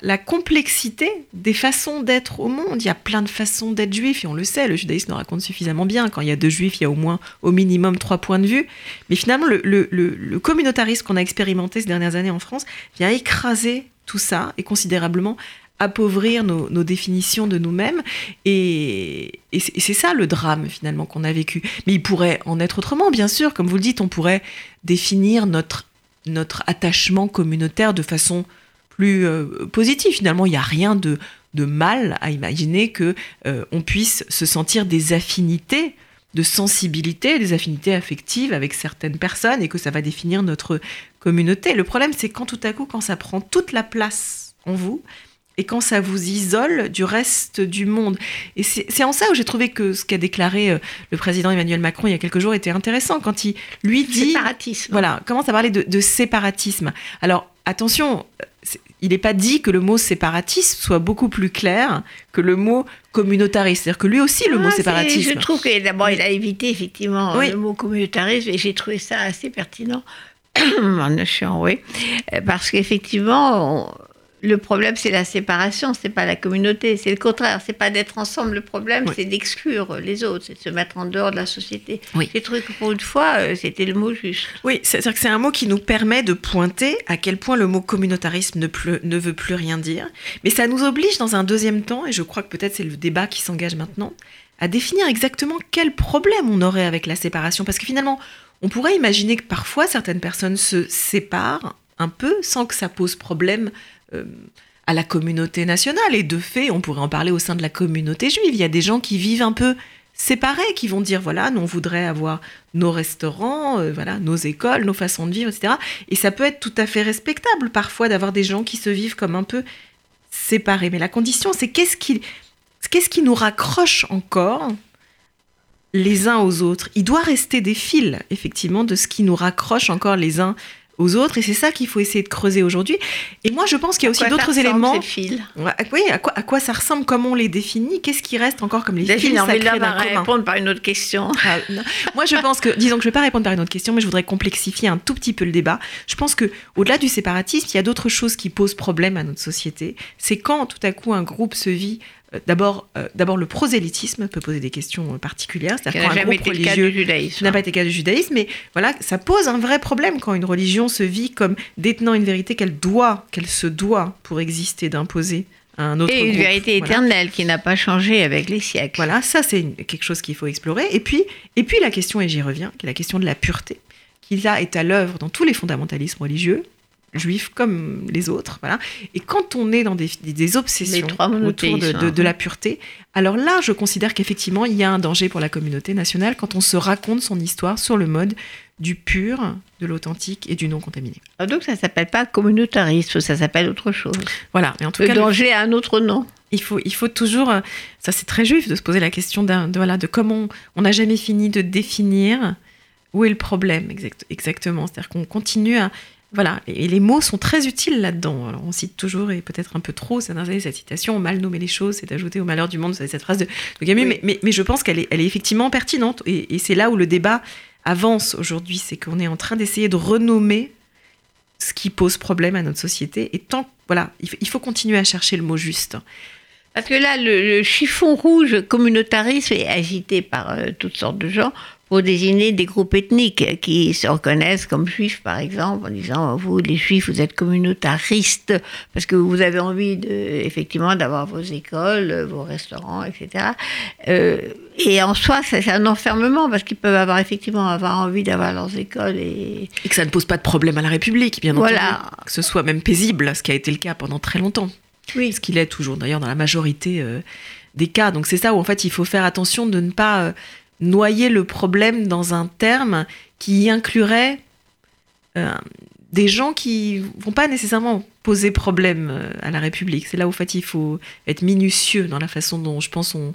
la, complexité des façons d'être au monde. Il y a plein de façons d'être juif, et on le sait, le judaïsme nous raconte suffisamment bien. Quand il y a deux juifs, il y a au moins, au minimum, trois points de vue. Mais finalement, le, communautarisme qu'on a expérimenté ces dernières années en France vient écraser tout ça et considérablement appauvrir nos, définitions de nous-mêmes. Et, et c'est et c'est ça le drame finalement qu'on a vécu. Mais il pourrait en être autrement, bien sûr. Comme vous le dites, on pourrait définir notre, notre attachement communautaire de façon plus euh, positive. Finalement, il n'y a rien de, de mal à imaginer que euh, on puisse se sentir des affinités de sensibilité, des affinités affectives avec certaines personnes et que ça va définir notre communauté. Le problème, c'est quand tout à coup, quand ça prend toute la place en vous, et quand ça vous isole du reste du monde. Et c'est en ça où j'ai trouvé que ce qu'a déclaré euh, le président Emmanuel Macron il y a quelques jours était intéressant quand il lui dit séparatisme. voilà commence à parler de, de séparatisme. Alors attention, il n'est pas dit que le mot séparatiste soit beaucoup plus clair que le mot communautariste. C'est-à-dire que lui aussi, le mot ah, séparatisme. Je trouve que d'abord, il a évité effectivement le mot communautarisme et j'ai trouvé ça assez pertinent. en oui. Parce qu'effectivement, le problème, c'est la séparation, c'est pas la communauté, c'est le contraire. C'est pas d'être ensemble. Le problème, c'est d'exclure les autres, c'est de se mettre en dehors de la société. Oui. Trouvé que pour une fois, euh, c'était le mot juste. Oui, c'est-à-dire que c'est un mot qui nous permet de pointer à quel point le mot communautarisme ne, ne veut plus rien dire. Mais ça nous oblige dans un deuxième temps, et je crois que peut-être c'est le débat qui s'engage maintenant, à définir exactement quel problème on aurait avec la séparation. Parce que finalement, on pourrait imaginer que parfois certaines personnes se séparent un peu sans que ça pose problème à la communauté nationale. Et de fait, on pourrait en parler au sein de la communauté juive. Il y a des gens qui vivent un peu séparés, qui vont dire voilà, nous on voudrait avoir nos restaurants, euh, voilà, nos écoles, nos façons de vivre, etc. Et ça peut être tout à fait respectable parfois d'avoir des gens qui se vivent comme un peu séparés. Mais la condition, c'est qu'est-ce qui, qu'est-ce qui nous raccroche encore les uns aux autres? Il doit rester des fils, effectivement, de ce qui nous raccroche encore les uns aux autres. Et c'est ça qu'il faut essayer de creuser aujourd'hui. Et moi, je pense qu'il y a aussi d'autres éléments. Oui, à quoi, à quoi ça ressemble Comment on les définit Qu'est-ce qui reste encore comme les fils sacrés d'un commun? répondre par une autre question. Ah, moi, je pense que, disons que je ne vais pas répondre par une autre question, mais je voudrais complexifier un tout petit peu le débat. Je pense que, au-delà du séparatisme, il y a d'autres choses qui posent problème à notre société. C'est quand tout à coup un groupe se vit d'abord, euh, d'abord le prosélytisme peut poser des questions particulières, c'est-à-dire quand un groupe religieux n'a pas été le cas du judaïsme, mais voilà, ça pose un vrai problème quand une religion se vit comme détenant une vérité qu'elle doit, qu'elle se doit pour exister d'imposer à un autre Et une vérité éternelle qui n'a pas changé avec les siècles. Voilà, ça c'est quelque chose qu'il faut explorer. Et puis, et puis la question, et j'y reviens, qui est la question de la pureté, qui là est à l'œuvre dans tous les fondamentalismes religieux, juifs comme les autres. Voilà. Et quand on est dans des, des obsessions autour de, de, la pureté, alors là, je considère qu'effectivement, il y a un danger pour la communauté nationale quand on se raconte son histoire sur le mode du pur, de l'authentique et du non contaminé. Ah, donc ça s'appelle pas communautarisme, ça s'appelle autre chose. Voilà, mais en tout le cas, danger a un autre nom. Il faut, il faut toujours, euh, ça c'est très juif de se poser la question de, voilà, de comment on n'a jamais fini de définir où est le problème exactement. C'est-à-dire qu'on continue à, voilà, et les mots sont très utiles là-dedans. Alors on cite toujours, et peut-être un peu trop, cette citation, mal nommer les choses, c'est ajouter au malheur du monde, cette phrase de, Camus, mais, mais, je pense qu'elle est, elle est effectivement pertinente, et, c'est là où le débat avance aujourd'hui, c'est qu'on est en train d'essayer de renommer ce qui pose problème à notre société, et tant, voilà, il faut continuer à chercher le mot juste. Parce que là, le, chiffon rouge communautarisme est agité par euh, toutes sortes de gens pour désigner des groupes ethniques qui se reconnaissent comme juifs, par exemple, en disant vous, les juifs, vous êtes communautaristes parce que vous avez envie de, effectivement d'avoir vos écoles, vos restaurants, etc. Euh, et en soi, c'est un enfermement parce qu'ils peuvent avoir effectivement avoir envie d'avoir leurs écoles et... et que ça ne pose pas de problème à la République, bien entendu. Que ce soit même paisible, ce qui a été le cas pendant très longtemps. Oui. Ce qu'il est toujours, d'ailleurs, dans la majorité euh, des cas. Donc c'est ça où en fait il faut faire attention de ne pas euh, noyer le problème dans un terme qui inclurait euh, des gens qui vont pas nécessairement poser problème euh, à la République. C'est là où fait il faut être minutieux dans la façon dont je pense on,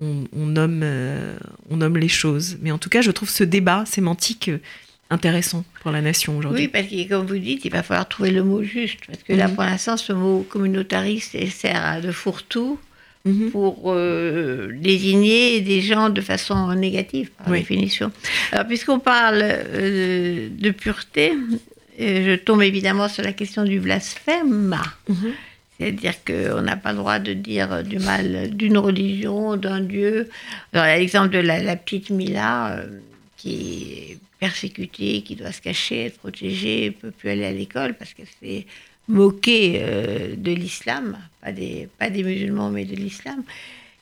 on, nomme, euh, on nomme les choses. Mais en tout cas, je trouve ce débat sémantique intéressant pour la nation aujourd'hui. Oui, parce que comme vous dites, il va falloir trouver le mot juste. Parce que là, mhm. pour l'instant, ce mot communautariste sert à de fourre-tout. Mhm. pour euh, désigner des gens de façon négative, par définition. Alors, puisqu'on parle euh, de pureté, euh, je tombe évidemment sur la question du blasphème. Mhm. C'est-à-dire qu'on n'a pas le droit de dire du mal d'une religion, d'un dieu. Alors, l'exemple de la, petite Mila, qui est persécutée, qui doit se cacher, être protégée, ne peut plus aller à l'école parce qu'elle fait moquer euh, de l'islam, pas des, pas des musulmans, mais de l'islam.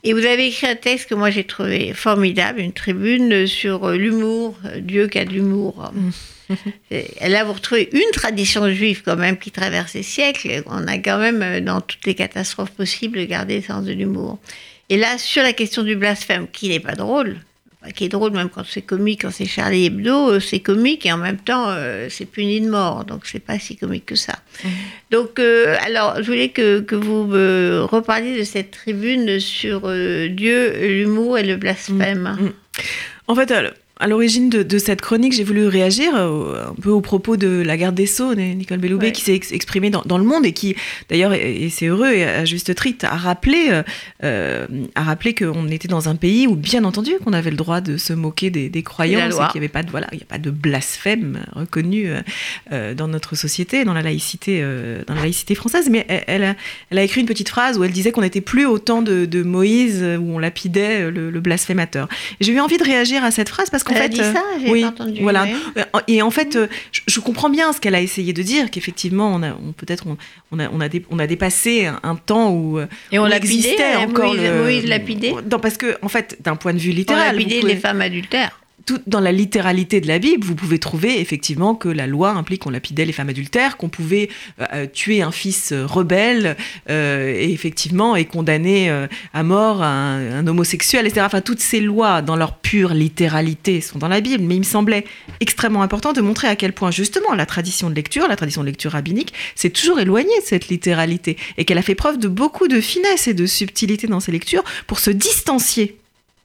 Et vous avez écrit un texte que moi j'ai trouvé formidable, une tribune sur euh, l'humour, euh, Dieu qui a de l'humour. Là, vous retrouvez une tradition juive quand même qui traverse les siècles. On a quand même, dans toutes les catastrophes possibles, gardé le sens de l'humour. Et là, sur la question du blasphème, qui n'est pas drôle, qui est drôle, même quand c'est comique, quand c'est Charlie Hebdo, euh, c'est comique et en même temps, euh, c'est puni de mort. Donc, c'est pas si comique que ça. Mmh. Donc, euh, alors, je voulais que, que, vous me reparliez de cette tribune sur Dieu, l'humour et le blasphème. Mmh. Mmh. En fait, à l'origine de, cette chronique, j'ai voulu réagir euh, un peu au propos de la garde des Sceaux, Nicole Belloubet, qui s'est exprimée dans, le monde et qui, d'ailleurs, et, c'est heureux et à juste titre, a rappelé, euh, euh, a rappelé qu'on était dans un pays où, bien entendu, qu'on avait le droit de se moquer des, des croyances et qu'il n'y avait pas de voilà, il y a pas de blasphème reconnu dans notre société, dans la laïcité, dans la laïcité française. Mais elle, a, elle, a, écrit une petite phrase où elle disait qu'on n'était plus au temps de, Moïse où on lapidait le, le blasphémateur. J'ai eu envie de réagir à cette phrase parce que en fait, dit ça, j'ai oui, entendu. Voilà. Euh, et en fait, euh, je, comprends bien ce qu'elle a essayé de dire, qu'effectivement, on a, on, peut-être, on, on, a, on, a on a dépassé un, temps où et on, existait encore Moïse, le. Moïse lapidé. Non, parce que en fait, d'un point de vue littéral, on lapidait les femmes adultères dans la littéralité de la Bible, vous pouvez trouver effectivement que la loi implique qu'on lapidait les femmes adultères, qu'on pouvait euh, euh, tuer un fils euh, rebelle et effectivement et condamner à mort un, homosexuel, etc. Enfin, toutes ces lois, dans leur pure littéralité, sont dans la Bible. Mais il me semblait extrêmement important de montrer à quel point justement la tradition de lecture, la tradition de lecture rabbinique, s'est toujours éloignée de cette littéralité et qu'elle a fait preuve de beaucoup de finesse et de subtilité dans ses lectures pour se distancier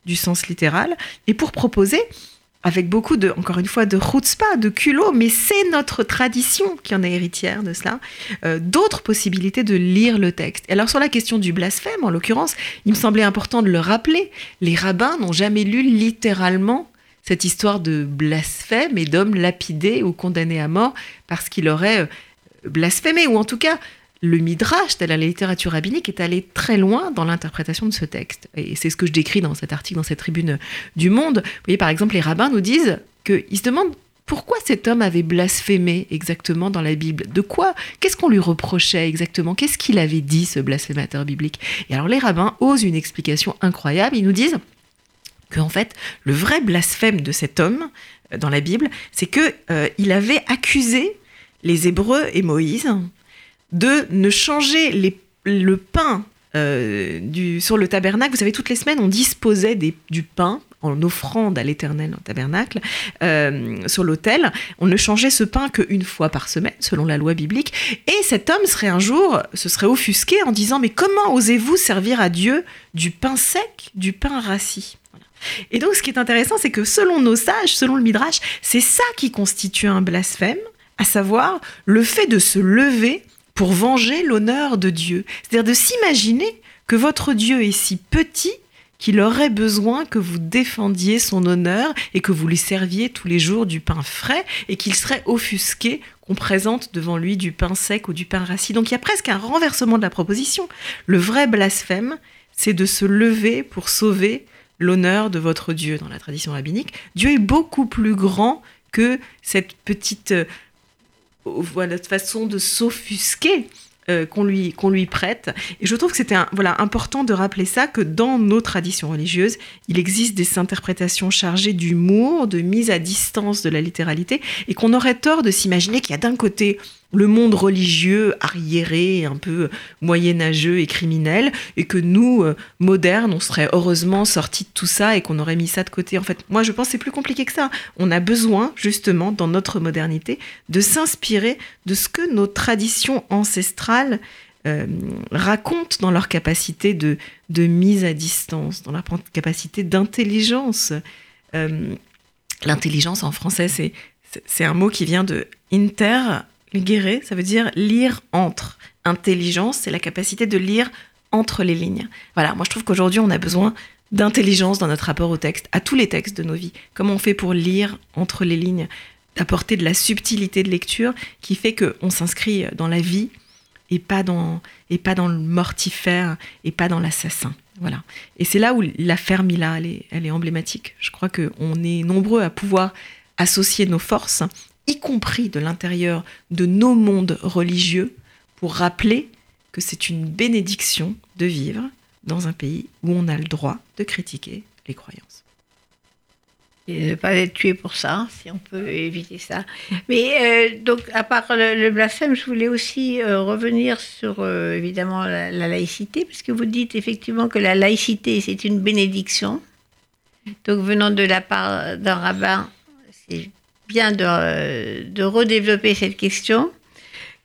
du sens littéral et pour proposer avec beaucoup de, encore une fois, de chutzpah, de culot, mais c'est notre tradition qui en est héritière de cela, euh, d'autres possibilités de lire le texte. Alors sur la question du blasphème, en l'occurrence, il me semblait important de le rappeler, les rabbins n'ont jamais lu littéralement cette histoire de blasphème et d'hommes lapidés ou condamnés à mort parce qu'il aurait euh, blasphémé, ou en tout cas le midrash de la littérature rabbinique est allé très loin dans l'interprétation de ce texte. Et c'est ce que je décris dans cet article, dans cette tribune du Monde. Vous voyez, par exemple, les rabbins nous disent qu'ils se demandent pourquoi cet homme avait blasphémé exactement dans la Bible De quoi Qu'est-ce qu'on lui reprochait exactement? Qu'est-ce qu'il avait dit, ce blasphémateur biblique? Et alors les rabbins osent une explication incroyable. Ils nous disent que en fait, le vrai blasphème de cet homme euh, dans la Bible, c'est que euh, il avait accusé les Hébreux et Moïse de ne changer le pain euh, sur le tabernacle. Vous savez, toutes les semaines, on disposait du pain en offrande à l'éternel au tabernacle, euh, sur l'autel. On ne changeait ce pain qu'une fois par semaine, selon la loi biblique. Et cet homme serait un jour, se serait offusqué en disant, mais comment osez-vous servir à Dieu du pain sec, du pain rassis? Et donc, ce qui est intéressant, c'est que selon nos sages, selon le Midrash, c'est ça qui constitue un blasphème, à savoir le fait de se lever pour venger l'honneur de Dieu. C'est-à-dire de s'imaginer que votre Dieu est si petit qu'il aurait besoin que vous défendiez son honneur et que vous lui serviez tous les jours du pain frais et qu'il serait offusqué qu'on présente devant lui du pain sec ou du pain rassis. Donc il y a presque un renversement de la proposition. Le vrai blasphème, c'est de se lever pour sauver l'honneur de votre Dieu dans la tradition rabbinique. Dieu est beaucoup plus grand que cette petite voilà, façon de s'offusquer euh, qu'on lui, qu'on lui prête. Et je trouve que c'était voilà, important de rappeler ça, que dans nos traditions religieuses, il existe des interprétations chargées d'humour, de mise à distance de la littéralité, et qu'on aurait tort de s'imaginer qu'il y a d'un côté le monde religieux arriéré, un peu moyenâgeux et criminel, et que nous, euh, modernes, on serait heureusement sortis de tout ça et qu'on aurait mis ça de côté. En fait, moi, je pense que c'est plus compliqué que ça. On a besoin, justement, dans notre modernité, de s'inspirer de ce que nos traditions ancestrales euh, racontent dans leur capacité de, mise à distance, dans leur capacité d'intelligence. Euh, l'intelligence en français, c'est un mot qui vient de inter Guéret, ça veut dire lire entre. Intelligence, c'est la capacité de lire entre les lignes. Voilà, moi je trouve qu'aujourd'hui on a besoin d'intelligence dans notre rapport au texte, à tous les textes de nos vies. Comment on fait pour lire entre les lignes, d'apporter de la subtilité de lecture qui fait qu'on s'inscrit dans la vie et pas dans, et pas dans le mortifère et pas dans l'assassin. Voilà. Et c'est là où la Fermila, elle est, elle est emblématique. Je crois qu'on est nombreux à pouvoir associer nos forces y compris de l'intérieur de nos mondes religieux, pour rappeler que c'est une bénédiction de vivre dans un pays où on a le droit de critiquer les croyances. Et ne pas être tué pour ça, si on peut éviter ça. Mais euh, donc, à part le, blasphème, je voulais aussi euh, revenir sur, euh, évidemment, la, la, laïcité, puisque vous dites effectivement que la laïcité, c'est une bénédiction. Donc venant de la part d'un rabbin, c'est bien de, de redévelopper cette question.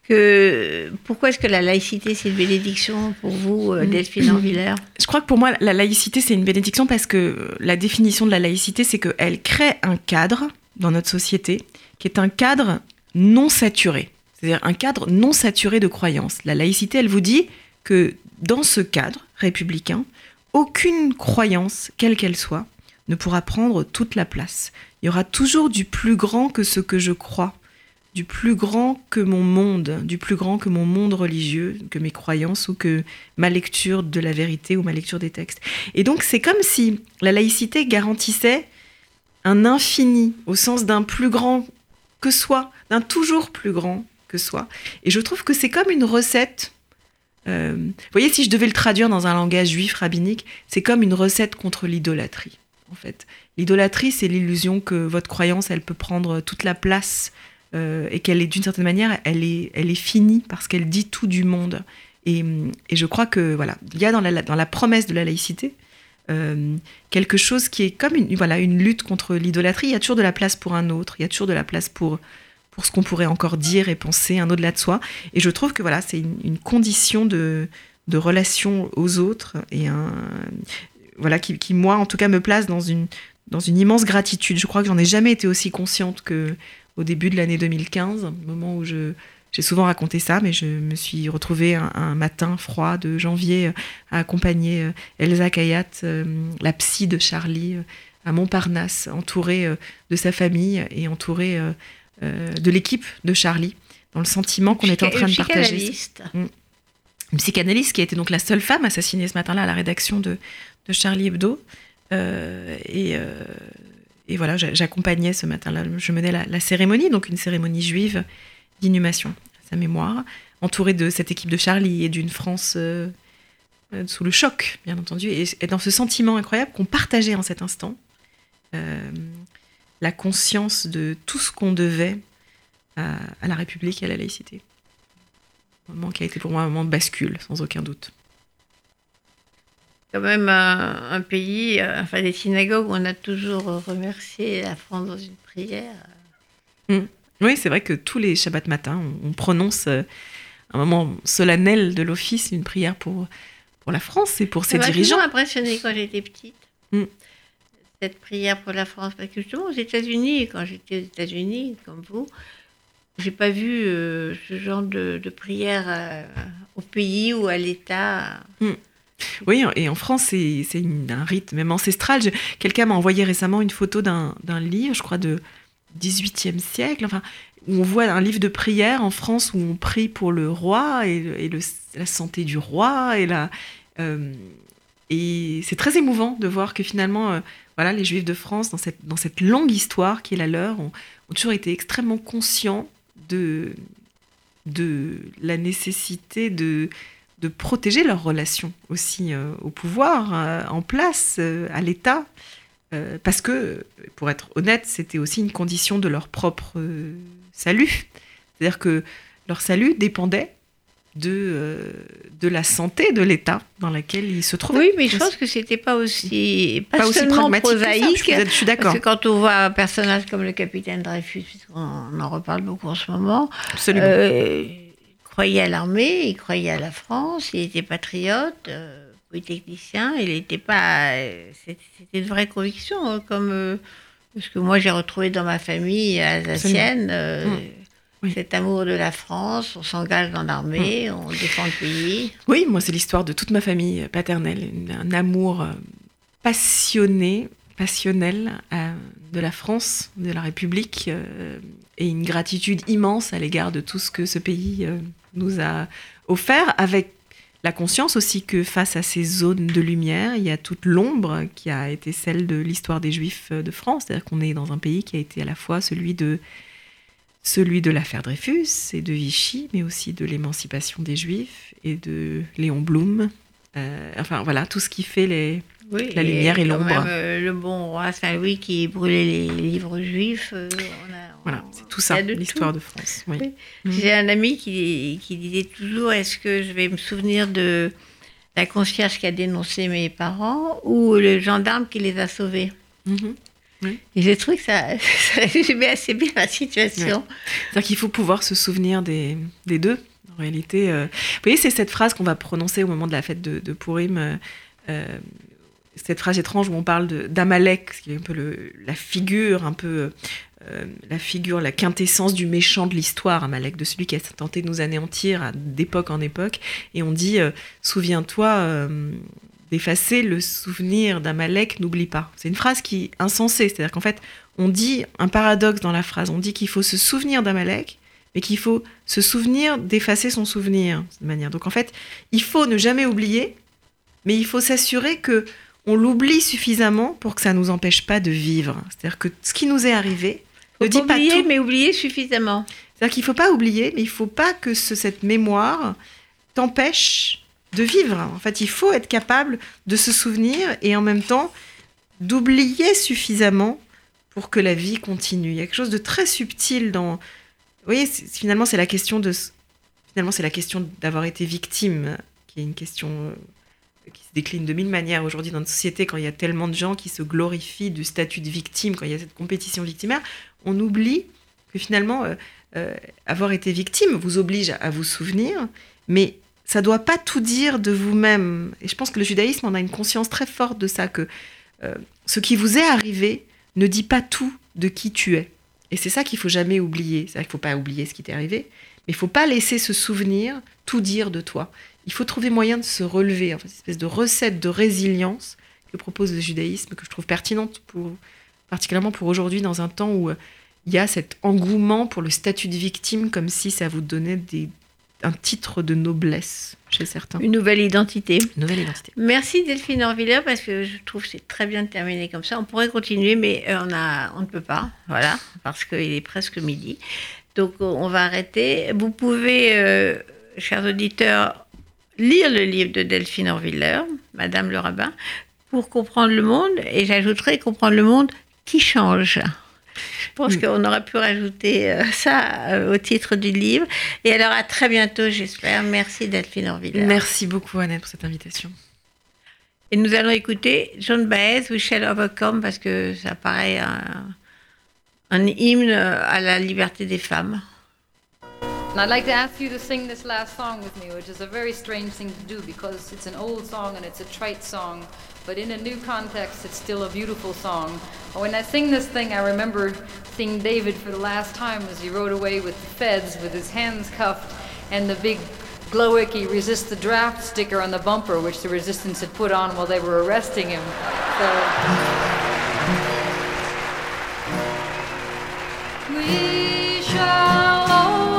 Que, pourquoi est-ce que la laïcité, c'est une bénédiction pour vous, euh, Delphine Orvillers Je crois que pour moi, la laïcité, c'est une bénédiction parce que la définition de la laïcité, c'est qu'elle crée un cadre dans notre société qui est un cadre non saturé. C'est-à-dire un cadre non saturé de croyances. La laïcité, elle vous dit que dans ce cadre républicain, aucune croyance, quelle qu'elle soit, ne pourra prendre toute la place. Il y aura toujours du plus grand que ce que je crois, du plus grand que mon monde, du plus grand que mon monde religieux, que mes croyances ou que ma lecture de la vérité ou ma lecture des textes. Et donc c'est comme si la laïcité garantissait un infini au sens d'un plus grand que soi, d'un toujours plus grand que soi. Et je trouve que c'est comme une recette. Euh, vous voyez, si je devais le traduire dans un langage juif rabbinique, c'est comme une recette contre l'idolâtrie en fait. L'idolâtrie, c'est l'illusion que votre croyance, elle peut prendre toute la place euh, et qu'elle est d'une certaine manière, elle est, elle est finie parce qu'elle dit tout du monde. Et, je crois que voilà, il y a dans la, promesse de la laïcité euh, quelque chose qui est comme une, voilà, une lutte contre l'idolâtrie. Il y a toujours de la place pour un autre, il y a toujours de la place pour, pour ce qu'on pourrait encore dire et penser, un au-delà de soi. Et je trouve que voilà, c'est une, une, condition de, de relation aux autres et un, voilà, qui, moi, en tout cas, me place dans une, dans une immense gratitude. Je crois que j'en ai jamais été aussi consciente que au début de l'année 2015, moment où je, j'ai souvent raconté ça, mais je me suis retrouvée un, matin froid de janvier euh, à accompagner euh, Elsa Kayat, euh, la psy de Charlie, à Montparnasse, entourée de sa famille et entourée de l'équipe de Charlie, dans le sentiment qu'on était en train de partager. Mm. Une psychanalyste qui a été donc la seule femme assassinée ce matin-là à la rédaction de, Charlie Hebdo. Euh, et, euh, et, voilà, j'accompagnais ce matin-là, je menais la, cérémonie, donc une cérémonie juive d'inhumation à sa mémoire, entourée de cette équipe de Charlie et d'une France euh, sous le choc, bien entendu, et, dans ce sentiment incroyable qu'on partageait en cet instant, la conscience de tout ce qu'on devait à, à, la République et à la laïcité. Un moment qui a été pour moi un moment de bascule, sans aucun doute quand même un, pays, euh, enfin des synagogues où on a toujours remercié la France dans une prière. Mm. Oui, c'est vrai que tous les Shabbat matins, on, prononce euh, un moment solennel de l'office, une prière pour, pour la France et pour ses dirigeants. Ça m'a impressionné quand j'étais petite. Mm. Cette prière pour la France, parce que justement aux États-Unis, quand j'étais aux États-Unis, comme vous, j'ai pas vu euh, ce genre de, prière au pays ou à l'État. Mm. Oui, et en France, c'est un rite même ancestral. Quelqu'un m'a envoyé récemment une photo d'un livre, je crois, de 18e siècle, enfin, où on voit un livre de prière en France où on prie pour le roi et, la santé du roi. Et, euh, et c'est très émouvant de voir que finalement, euh, voilà, les Juifs de France, dans cette, dans cette longue histoire qui est la leur, ont, ont toujours été extrêmement conscients de, de la nécessité de de protéger leurs relations aussi euh, au pouvoir, euh, en place, euh, à l'État, parce que, pour être honnête, c'était aussi une condition de leur propre salut. C'est-à-dire que leur salut dépendait de, de la santé de l'État dans lequel ils se trouvaient. Oui, mais je pense que c'était pas aussi pas, aussi pragmatique prosaïque. Que je, suis d'accord. Parce que quand on voit un personnage comme le capitaine Dreyfus, on en reparle beaucoup en ce moment, Absolument croyait à l'armée, il croyait à la France, il était patriote, euh, polytechnicien, il n'était pas. Euh, c'était une vraie conviction, hein, comme. Euh, ce que moi j'ai retrouvé dans ma famille alsacienne. Euh, mmh. Cet amour de la France, on s'engage dans l'armée, mmh. on défend le pays. Oui, moi c'est l'histoire de toute ma famille paternelle, un amour passionné, passionnel de la France, de la République, et une gratitude immense à l'égard de tout ce que ce pays nous a offert, avec la conscience aussi que face à ces zones de lumière, il y a toute l'ombre qui a été celle de l'histoire des Juifs de France. C'est-à-dire qu'on est dans un pays qui a été à la fois celui de celui de l'affaire Dreyfus et de Vichy, mais aussi de l'émancipation des Juifs et de Léon Blum. Euh, enfin voilà, tout ce qui fait les, la lumière et, l'ombre. Euh, le bon roi Saint-Louis qui brûlait les livres juifs. Euh, voilà, c'est tout ça, l'histoire de France. Oui. Mhm. J'ai un ami qui, qui disait toujours est-ce que je vais me souvenir de la concierge qui a dénoncé mes parents ou le gendarme qui les a sauvés? Mhm. Et j'ai trouvé que ça, ça, résumait assez bien la situation. C'est-à-dire qu'il faut pouvoir se souvenir des, des deux. En réalité, euh, vous voyez, c'est cette phrase qu'on va prononcer au moment de la fête de, de Purim. Euh, cette phrase étrange où on parle d'Amalek, qui est un peu la figure, un peu la figure, la quintessence du méchant de l'histoire, Amalek, de celui qui a tenté de nous anéantir d'époque en époque. Et on dit, souviens-toi d'effacer le souvenir d'Amalek, n'oublie pas. C'est une phrase qui est insensée, c'est-à-dire qu'en fait, on dit un paradoxe dans la phrase. On dit qu'il faut se souvenir d'Amalek, mais qu'il faut se souvenir d'effacer son souvenir. Donc en fait, il faut ne jamais oublier, mais il faut s'assurer que on l'oublie suffisamment pour que ça ne nous empêche pas de vivre. C'est-à-dire que ce qui nous est arrivé ne dit pas tout. mais oublier suffisamment. C'est-à-dire qu'il ne faut pas oublier, mais il ne faut pas que cette mémoire t'empêche de vivre. En fait, il faut être capable de se souvenir et en même temps d'oublier suffisamment pour que la vie continue. Il y a quelque chose de très subtil dans. Vous voyez, finalement, c'est la question de. Finalement, c'est la question d'avoir été victime, qui est une question euh, se décline de mille manières aujourd'hui dans notre société, quand il y a tellement de gens qui se glorifient du statut de victime, quand il y a cette compétition victimaire, on oublie que finalement, euh, euh, avoir été victime vous oblige à vous souvenir, mais ça doit pas tout dire de vous-même. Et je pense que le judaïsme en a une conscience très forte de ça, que euh, ce qui vous est arrivé ne dit pas tout de qui tu es. Et c'est ça qu'il faut jamais oublier. C'est-à-dire qu'il faut pas oublier ce qui t'est arrivé, mais il faut pas laisser ce souvenir tout dire de toi. Il faut trouver moyen de se relever, en fait, une espèce de recette de résilience que propose le judaïsme, que je trouve pertinente pour, particulièrement pour aujourd'hui, dans un temps où euh, il y a cet engouement pour le statut de victime, comme si ça vous donnait des, un titre de noblesse chez certains. Une nouvelle identité. nouvelle identité. Merci Delphine Orviller parce que je trouve que c'est très bien de terminer comme ça. On pourrait continuer, mais euh, on, a, on ne peut pas, voilà, parce qu'il est presque midi. Donc on va arrêter. Vous pouvez, euh, chers auditeurs, lire le livre de Delphine Orviller, Madame le rabbin, pour comprendre le monde, et j'ajouterai comprendre le monde qui change. Je pense mm. qu'on aurait pu rajouter euh, ça euh, au titre du livre. Et alors, à très bientôt, j'espère. Merci Delphine Orville. Merci beaucoup, Annette, pour cette invitation. Et nous allons écouter John Baez, We Shall Overcome, parce que ça paraît un, un hymne à la liberté des femmes. And I'd like to ask you to sing this last song with me, which is a very strange thing to do because it's an old song and it's a trite song, but in a new context, it's still a beautiful song. When I sing this thing, I remember seeing David for the last time as he rode away with the feds with his hands cuffed and the big "Glowicky resist the draft sticker on the bumper, which the resistance had put on while they were arresting him. So. We shall.